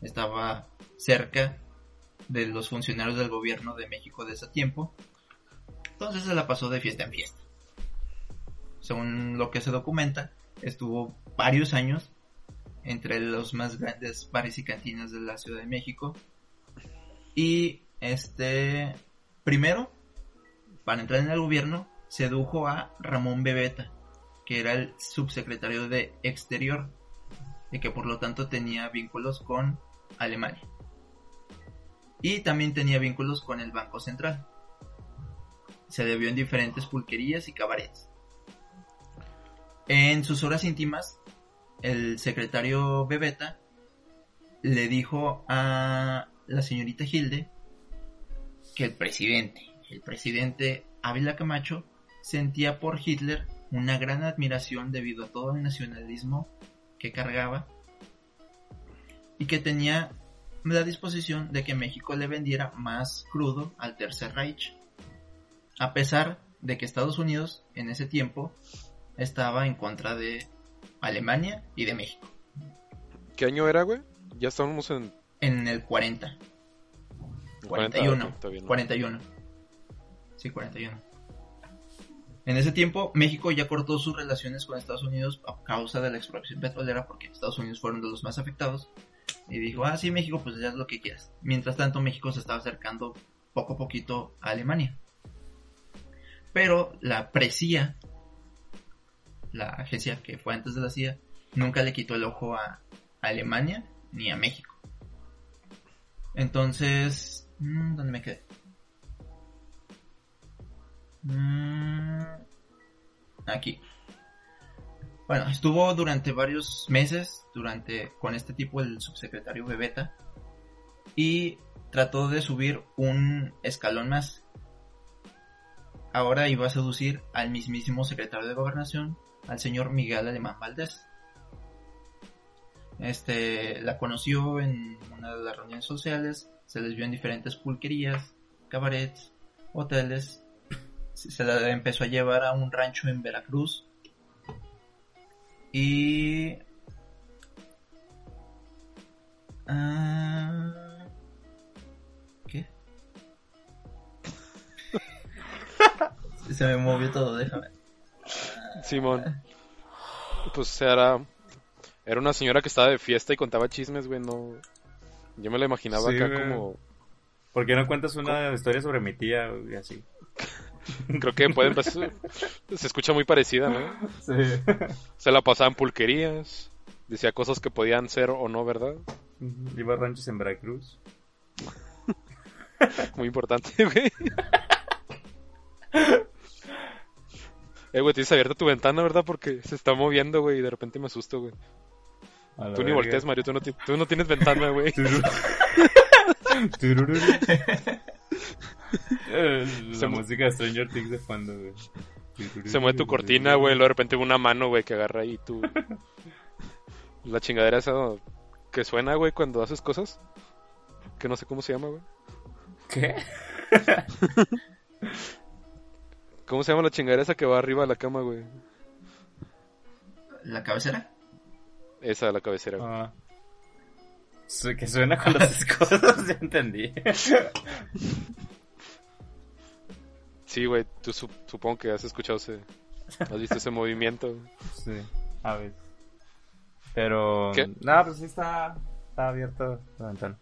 estaba cerca de los funcionarios del gobierno de México de ese tiempo. Entonces se la pasó de fiesta en fiesta. Según lo que se documenta, estuvo varios años entre los más grandes bares y cantinas de la Ciudad de México. Y este, primero, para entrar en el gobierno, sedujo a Ramón Bebeta, que era el subsecretario de Exterior, y que por lo tanto tenía vínculos con Alemania y también tenía vínculos con el Banco Central. Se debió en diferentes pulquerías y cabarets. En sus horas íntimas, el secretario Bebeta le dijo a la señorita Hilde que el presidente, el presidente Ávila Camacho, sentía por Hitler una gran admiración debido a todo el nacionalismo que cargaba y que tenía la disposición de que México le vendiera más crudo al Tercer Reich, a pesar de que Estados Unidos en ese tiempo estaba en contra de Alemania y de México, ¿Qué año era, güey? Ya estábamos en... en el 40, 40, 41, ok, está bien. 41, sí, 41. En ese tiempo, México ya cortó sus relaciones con Estados Unidos a causa de la exploración petrolera, porque Estados Unidos fueron de los más afectados. Y dijo, ah, sí, México, pues ya es lo que quieras. Mientras tanto, México se estaba acercando poco a poquito a Alemania. Pero la PRECIA, la agencia que fue antes de la CIA, nunca le quitó el ojo a Alemania ni a México. Entonces, mm, ¿dónde me quedé? Mm, Aquí. Bueno, estuvo durante varios meses, durante con este tipo el subsecretario Bebeta, y trató de subir un escalón más. Ahora iba a seducir al mismísimo secretario de gobernación, al señor Miguel Alemán Valdés. Este, la conoció en una de las reuniones sociales, se les vio en diferentes pulquerías, cabarets, hoteles, <clears throat> se la empezó a llevar a un rancho en Veracruz y... Ah, ¿Qué? <laughs> Se me movió todo, déjame. Simón. Pues era. Era una señora que estaba de fiesta y contaba chismes, güey. No. Yo me la imaginaba Sí, acá güey. como. ¿Por qué no cuentas una historia sobre mi tía y así? <laughs> Creo que puede empezar. Se escucha muy parecida, ¿no? <laughs> Sí. Se la pasaba en pulquerías. Decía cosas que podían ser o no, ¿verdad? Iba a ranchos en Veracruz. <laughs> Muy importante, güey. Eh, güey, tienes abierta tu ventana, ¿verdad? Porque se está moviendo, güey, y de repente me asusto, güey. Tú ni verga. voltees, Mario, tú no, tú no tienes ventana, güey. <laughs> <laughs> Eh, La Se música de Stranger Things de fondo, güey. Se mueve tu cortina, güey, y luego de repente una mano, güey, que agarra ahí tu... <laughs> La chingadera esa que suena, güey, cuando haces cosas. Que no sé cómo se llama, güey. ¿Qué? ¿Cómo se llama la chingadera esa que va arriba de la cama, güey? ¿La cabecera? Esa, la cabecera, güey. Ah. Su- Que suena con las <laughs> cosas, ya entendí. <laughs> Sí, güey, tú su- supongo que has escuchado ese... Has visto ese movimiento. güey. Sí, a ver. Pero. ¿Qué? No, pues sí está, está abierto la ventana.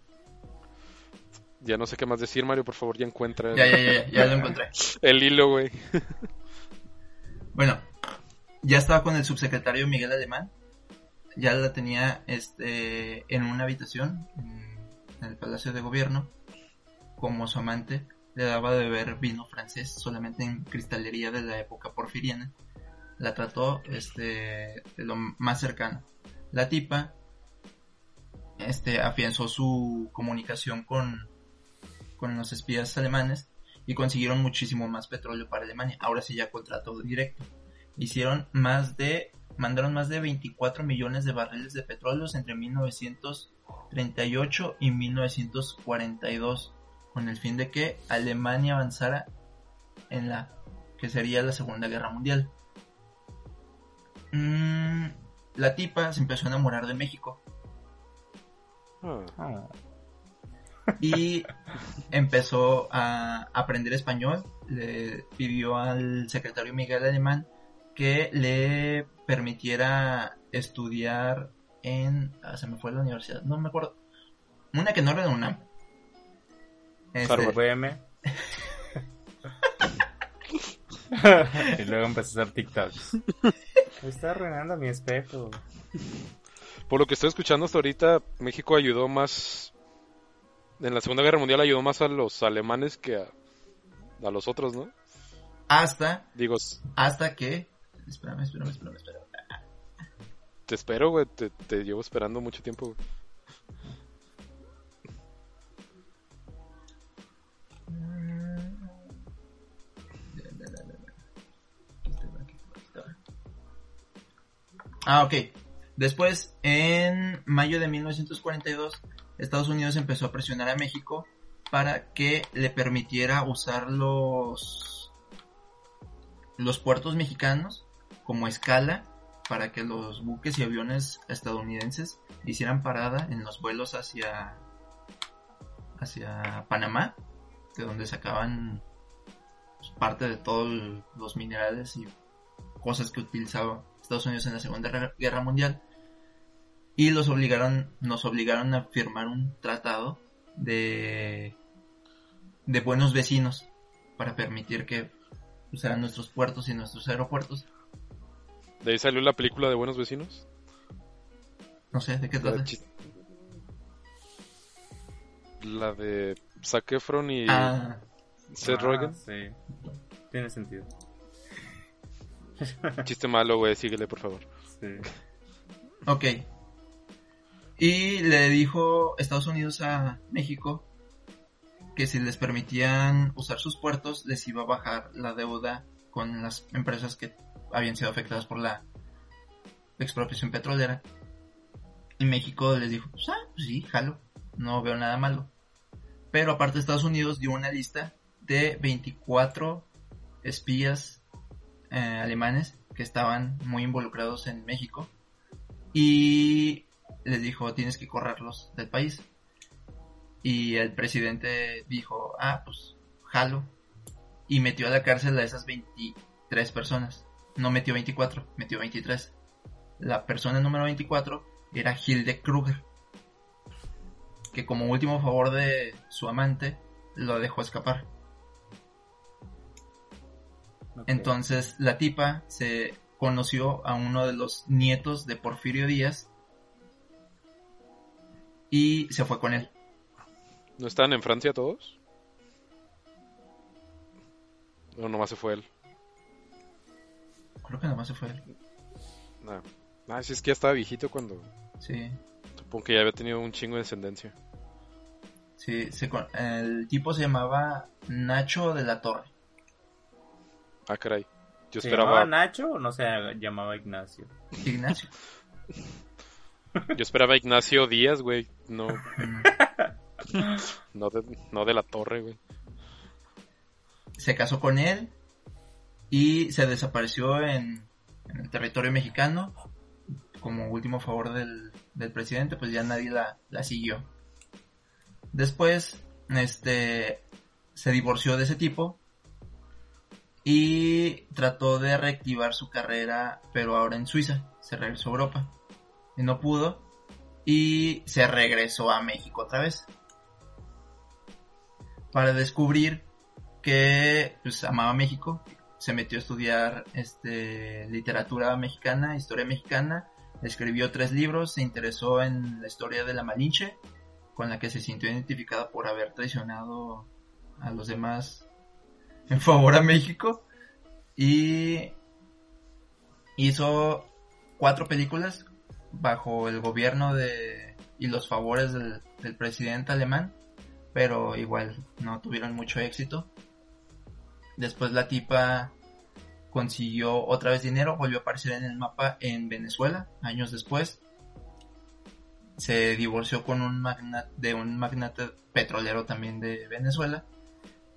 Ya no sé qué más decir, Mario, por favor, ya encuentra Ya, ya, ya, ya lo encontré. <laughs> el hilo, güey. Bueno, ya estaba con el subsecretario Miguel Alemán. Ya la tenía este, en una habitación en, el Palacio de Gobierno. Como su amante, le daba de beber vino francés solamente en cristalería de la época porfiriana. La trató este, de lo más cercano. La tipa este, afianzó su comunicación con, con los espías alemanes y consiguieron muchísimo más petróleo para Alemania. Ahora sí ya contrato directo. Hicieron más de, mandaron más de 24 millones de barriles de petróleo entre 1938 y 1942 con el fin de que Alemania avanzara en la que sería la Segunda Guerra Mundial. Mm, la tipa se empezó a enamorar de México Ah, Ah, <laughs> y empezó a aprender español. Le pidió al secretario Miguel Alemán que le permitiera estudiar en. ah, se me fue la universidad, no me acuerdo. Una que no era de UNAM. Este, <laughs> <laughs> y luego empecé a hacer TikToks. Me está arruinando mi espejo. Por lo que estoy escuchando hasta ahorita, México ayudó más... En la Segunda Guerra Mundial ayudó más a los alemanes que a, a los otros, ¿no? hasta, Digo, hasta que. Espérame, espérame, espérame, espérame. te espero, güey, te, te llevo esperando mucho tiempo, güey. Ah, ok. Después, en mayo de 1942, Estados Unidos empezó a presionar a México para que le permitiera usar los, los puertos mexicanos como escala para que los buques y aviones estadounidenses hicieran parada en los vuelos hacia, hacia Panamá, de donde sacaban pues, parte de todos los minerales y cosas que utilizaba Estados Unidos en la Segunda Guerra- Guerra Mundial y los obligaron nos obligaron a firmar un tratado de de buenos vecinos para permitir que usaran nuestros puertos y nuestros aeropuertos De ahí salió la película de Buenos Vecinos. no sé de qué trata la de Zac Efron y ah Seth Ah, Rogen. Sí. Tiene sentido. Chiste malo, güey, síguele, por favor. Sí. ok y le dijo Estados Unidos a México que si les permitían usar sus puertos les iba a bajar la deuda con las empresas que habían sido afectadas por la expropiación petrolera. Y México les dijo, pues, ah, pues sí, jalo, no veo nada malo. Pero aparte Estados Unidos dio una lista de 24 espías eh, alemanes que estaban muy involucrados en México y les dijo tienes que correrlos del país y el presidente dijo ah pues jalo y metió a la cárcel a esas 23 personas. No metió 24 metió 23 la persona número 24 era Hilde Kruger que como último favor de su amante lo dejó escapar. Entonces la tipa se conoció a uno de los nietos de Porfirio Díaz y se fue con él. ¿No estaban en Francia todos? O nomás se fue él. Creo que nomás se fue él. Nah. Ah, sí, es que ya estaba viejito cuando. Sí, Supongo que ya había tenido un chingo de descendencia. sí, se con- el tipo se llamaba Nacho de la Torre. Ah, caray. Yo ¿Se esperaba, llamaba Nacho o no se llamaba Ignacio? Ignacio. <laughs> <laughs> yo esperaba Ignacio Díaz, güey. No, <laughs> no de, no de la torre, güey. se casó con él y se desapareció en, en el territorio mexicano como último favor del, del presidente, pues ya nadie la, la siguió. Después, este, se divorció de ese tipo y trató de reactivar su carrera, pero ahora en Suiza, se regresó a Europa no pudo y se regresó a México otra vez para descubrir que pues amaba México, se metió a estudiar este literatura mexicana, historia mexicana, escribió tres libros, se interesó en la historia de la Malinche, con la que se sintió identificada por haber traicionado a los demás en favor a México y hizo cuatro películas bajo el gobierno de y los favores del, del presidente alemán pero igual no tuvieron mucho éxito. Después la tipa consiguió otra vez dinero, volvió a aparecer en el mapa en Venezuela, años después. Se divorció con un magnate, de un magnate petrolero también de Venezuela.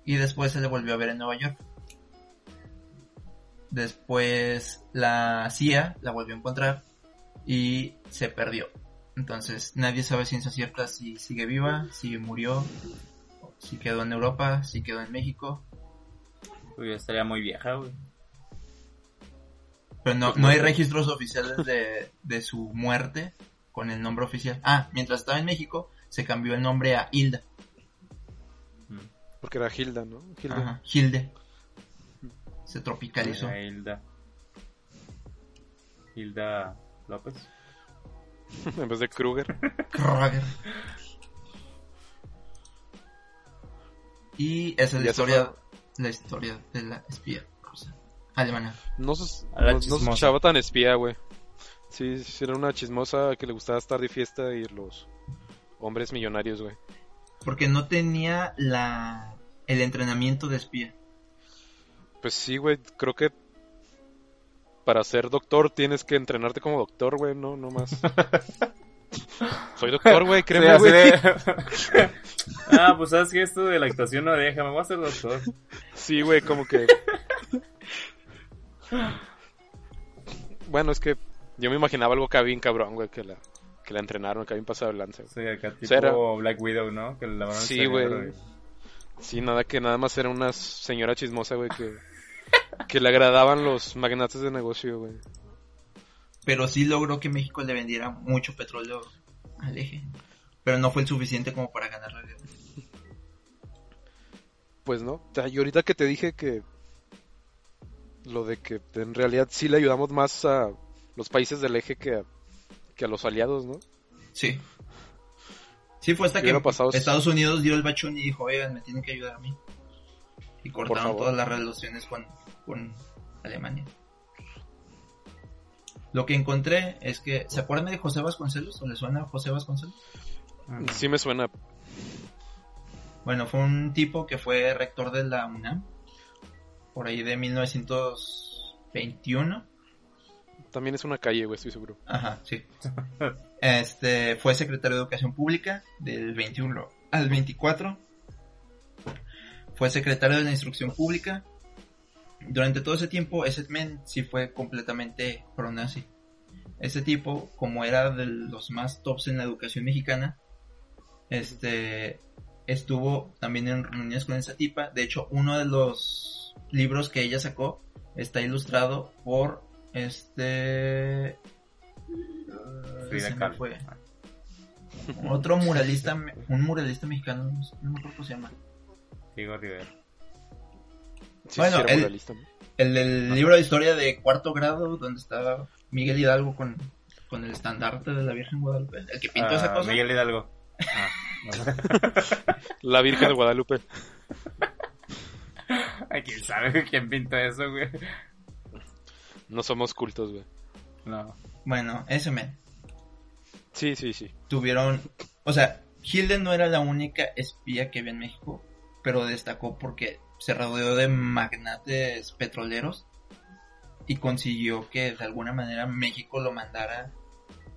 Y después se le volvió a ver en Nueva York. Después la CIA la volvió a encontrar y se perdió. Entonces nadie sabe ciencia cierta si sigue viva, si murió, si quedó en Europa, si quedó en México. Uy, estaría muy vieja, güey. Pero no, no hay registros oficiales <laughs> de, de su muerte con el nombre oficial. Ah, mientras estaba en México se cambió el nombre a Hilda. Mm. Porque era Hilda, ¿no? Hilda. Ajá, Hilde. Se tropicalizó. Era Hilda. Hilda López. <laughs> en vez de Kruger. Kruger. Y esa es la historia, la historia de la espía rusa alemana. No no, no se escuchaba tan espía, güey. Sí, sí, era una chismosa que le gustaba estar de fiesta y los hombres millonarios, güey. Porque no tenía la el entrenamiento de espía. Pues sí, güey, creo que para ser doctor tienes que entrenarte como doctor, güey, no, no más. <laughs> Soy doctor, güey, créeme, Sí, güey. de- <laughs> ah, pues sabes que esto de la actuación no deja, me voy a hacer doctor. Sí, güey, como que... <laughs> Bueno, es que yo me imaginaba algo que bien cabrón, güey, que la, que la entrenaron, que bien pasado el lance, güey. Sí, acá tipo Será. Black Widow, ¿no? Que el Sí, güey. Sí, nada que nada más era una señora chismosa, güey, que, que le agradaban los magnates de negocio, güey. Pero sí logró que México le vendiera mucho petróleo al eje. Pero no fue el suficiente como para ganar la guerra. Pues no, y ahorita que te dije que lo de que en realidad sí le ayudamos más a los países del eje que a, que a los aliados, ¿no? Sí. Sí, fue hasta ¿Qué que Estados Unidos dio el bachón y dijo, oigan, me tienen que ayudar a mí. Y cortaron todas las relaciones con, con Alemania. Lo que encontré es que, ¿se acuerdan de José Vasconcelos? ¿O le suena a José Vasconcelos? Mm. Sí me suena. Bueno, fue un tipo que fue rector de la UNAM. Por ahí de 1921. También es una calle, güey, estoy seguro. Ajá, sí. <laughs> Este fue secretario de Educación Pública del 21 al 24. Fue secretario de la Instrucción Pública. Durante todo ese tiempo, ese men sí fue completamente pro-nazi. Ese tipo, como era de los más tops en la educación mexicana, este estuvo también en reuniones con esa tipa. De hecho, uno de los libros que ella sacó está ilustrado por este Frida se me Kahlo. fue. Otro <laughs> muralista, un muralista mexicano, no me acuerdo cómo se llama. Diego Rivera. Sí, Bueno. El del libro de historia de cuarto grado, donde está Miguel Hidalgo con, con el estandarte de la Virgen Guadalupe. El que pintó esa Ah, cosa. Miguel Hidalgo. Ah, <laughs> no. La Virgen de Guadalupe. <laughs> ¿Quién sabe quién pintó eso, güey? No somos cultos, güey. No. Bueno, ese men. Sí, sí, sí. Tuvieron. O sea, Hilde no era la única espía que había en México, pero destacó porque se rodeó de magnates petroleros y consiguió que de alguna manera México lo mandara,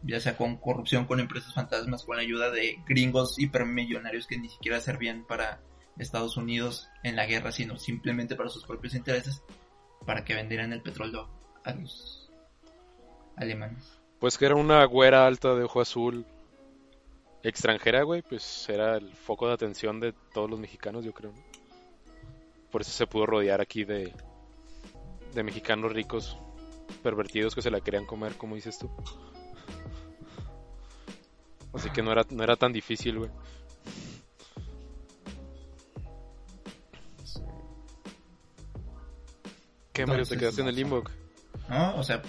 ya sea con corrupción, con empresas fantasmas, con la ayuda de gringos hipermillonarios que ni siquiera servían para Estados Unidos en la guerra, sino simplemente para sus propios intereses, para que vendieran el petróleo a los alemanes. Pues que era una güera alta de ojo azul extranjera, güey, pues era el foco de atención de todos los mexicanos, yo creo. ¿no? Por eso se pudo rodear aquí de, de mexicanos ricos, pervertidos que se la querían comer, como dices tú. Así que no era, no era tan difícil, güey. ¿Qué, Mario? ¿Te quedaste en el limbo? ¿no? O sea,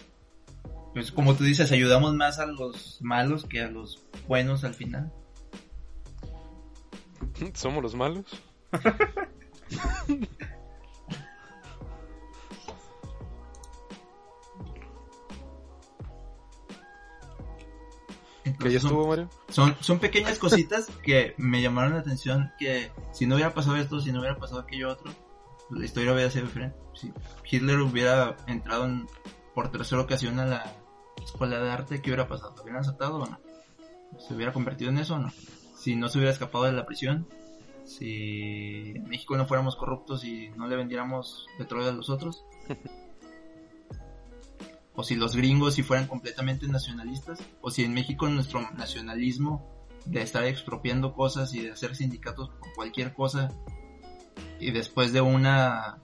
pues como tú dices, ayudamos más a los malos que a los buenos al final. <laughs> ¿Somos los malos? <laughs> ¿Que Entonces, ya estuvo, Mario? son, son pequeñas cositas que me llamaron la atención que si no hubiera pasado esto, si no hubiera pasado aquello otro, la historia hubiera sido diferente. Si Hitler hubiera entrado en- por tercera ocasión a la escuela de arte, ¿qué hubiera pasado? ¿Lo hubieran aceptado o no? ¿Se hubiera convertido en eso o no? Si no se hubiera escapado de la prisión, si en México no fuéramos corruptos y no le vendiéramos petróleo a los otros, <laughs> o si los gringos si fueran completamente nacionalistas, o si en México nuestro nacionalismo de estar expropiando cosas y de hacer sindicatos por cualquier cosa, y después de una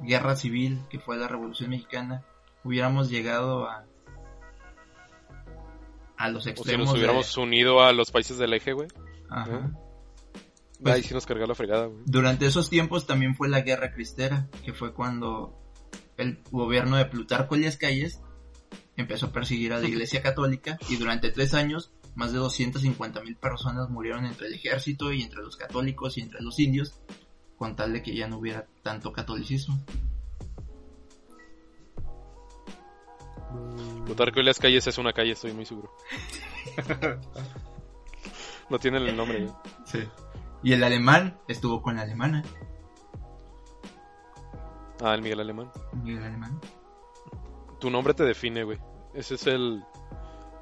guerra civil que fue la Revolución Mexicana, hubiéramos llegado a a los O si extremos nos de- hubiéramos unido a los países del eje, güey. Ajá. Ahí Pues- sí nos cargó la fregada, güey. Durante esos tiempos también fue la Guerra Cristera, que fue cuando el gobierno de Plutarco Elías Calles empezó a perseguir a la Iglesia Católica y durante tres años más de 250 mil personas murieron entre el ejército y entre los católicos y entre los indios, con tal de que ya no hubiera tanto catolicismo. Plutarco y las calles es una calle, estoy muy seguro. <laughs> no tienen el nombre. Sí. Y el alemán estuvo con la alemana. Ah, el Miguel Alemán. Y el alemán. Tu nombre te define, güey. Ese es el.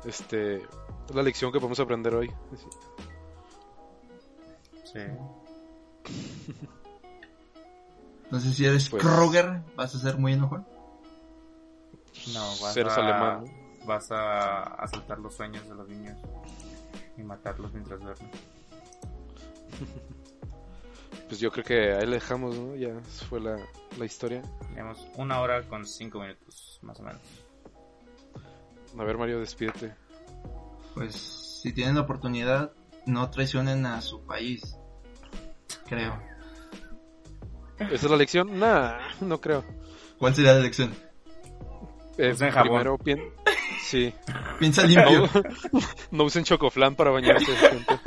Este. Es la lección que podemos aprender hoy. Sí. Entonces si eres Pues- Kroger, vas a ser muy enojón. No, vas a, alemán, ¿no? vas a asaltar los sueños de los niños y matarlos mientras duermen. <laughs> Pues yo creo que ahí le dejamos, ¿no? Ya fue la, la historia. Tenemos una hora con cinco minutos, más o menos. A ver, Mario, despídete. Pues si tienen la oportunidad, no traicionen a su país. Creo. ¿Esa es la lección? Nah, no creo. ¿Cuál sería la elección? Eh, Usen jabón. primero, pien... Sí. Piensa limpio. No, no usen chocoflan para bañarse, gente.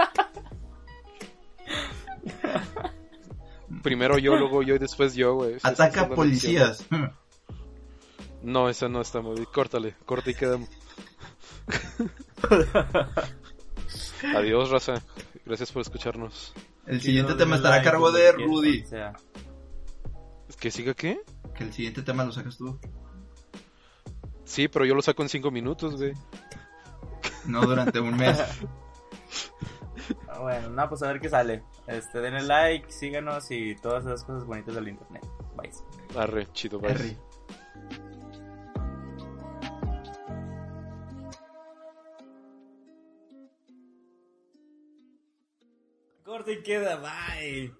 Primero yo, luego yo y después yo, güey. Ataca es policías. Hmm. No, esa no está muy... Córtale, corta y queda... Adiós, raza. Gracias por escucharnos. El siguiente tema estará a cargo de Rudy. O sea, ¿Que siga qué? Que el siguiente tema lo sacas tú. Sí, pero yo lo saco en cinco minutos, güey. No durante un mes. Ah, Bueno, no, pues a ver qué sale. Este, denle like, síganos y todas esas cosas bonitas del internet. Bye. Arre, chido, bye. Harry. Corte y queda, bye.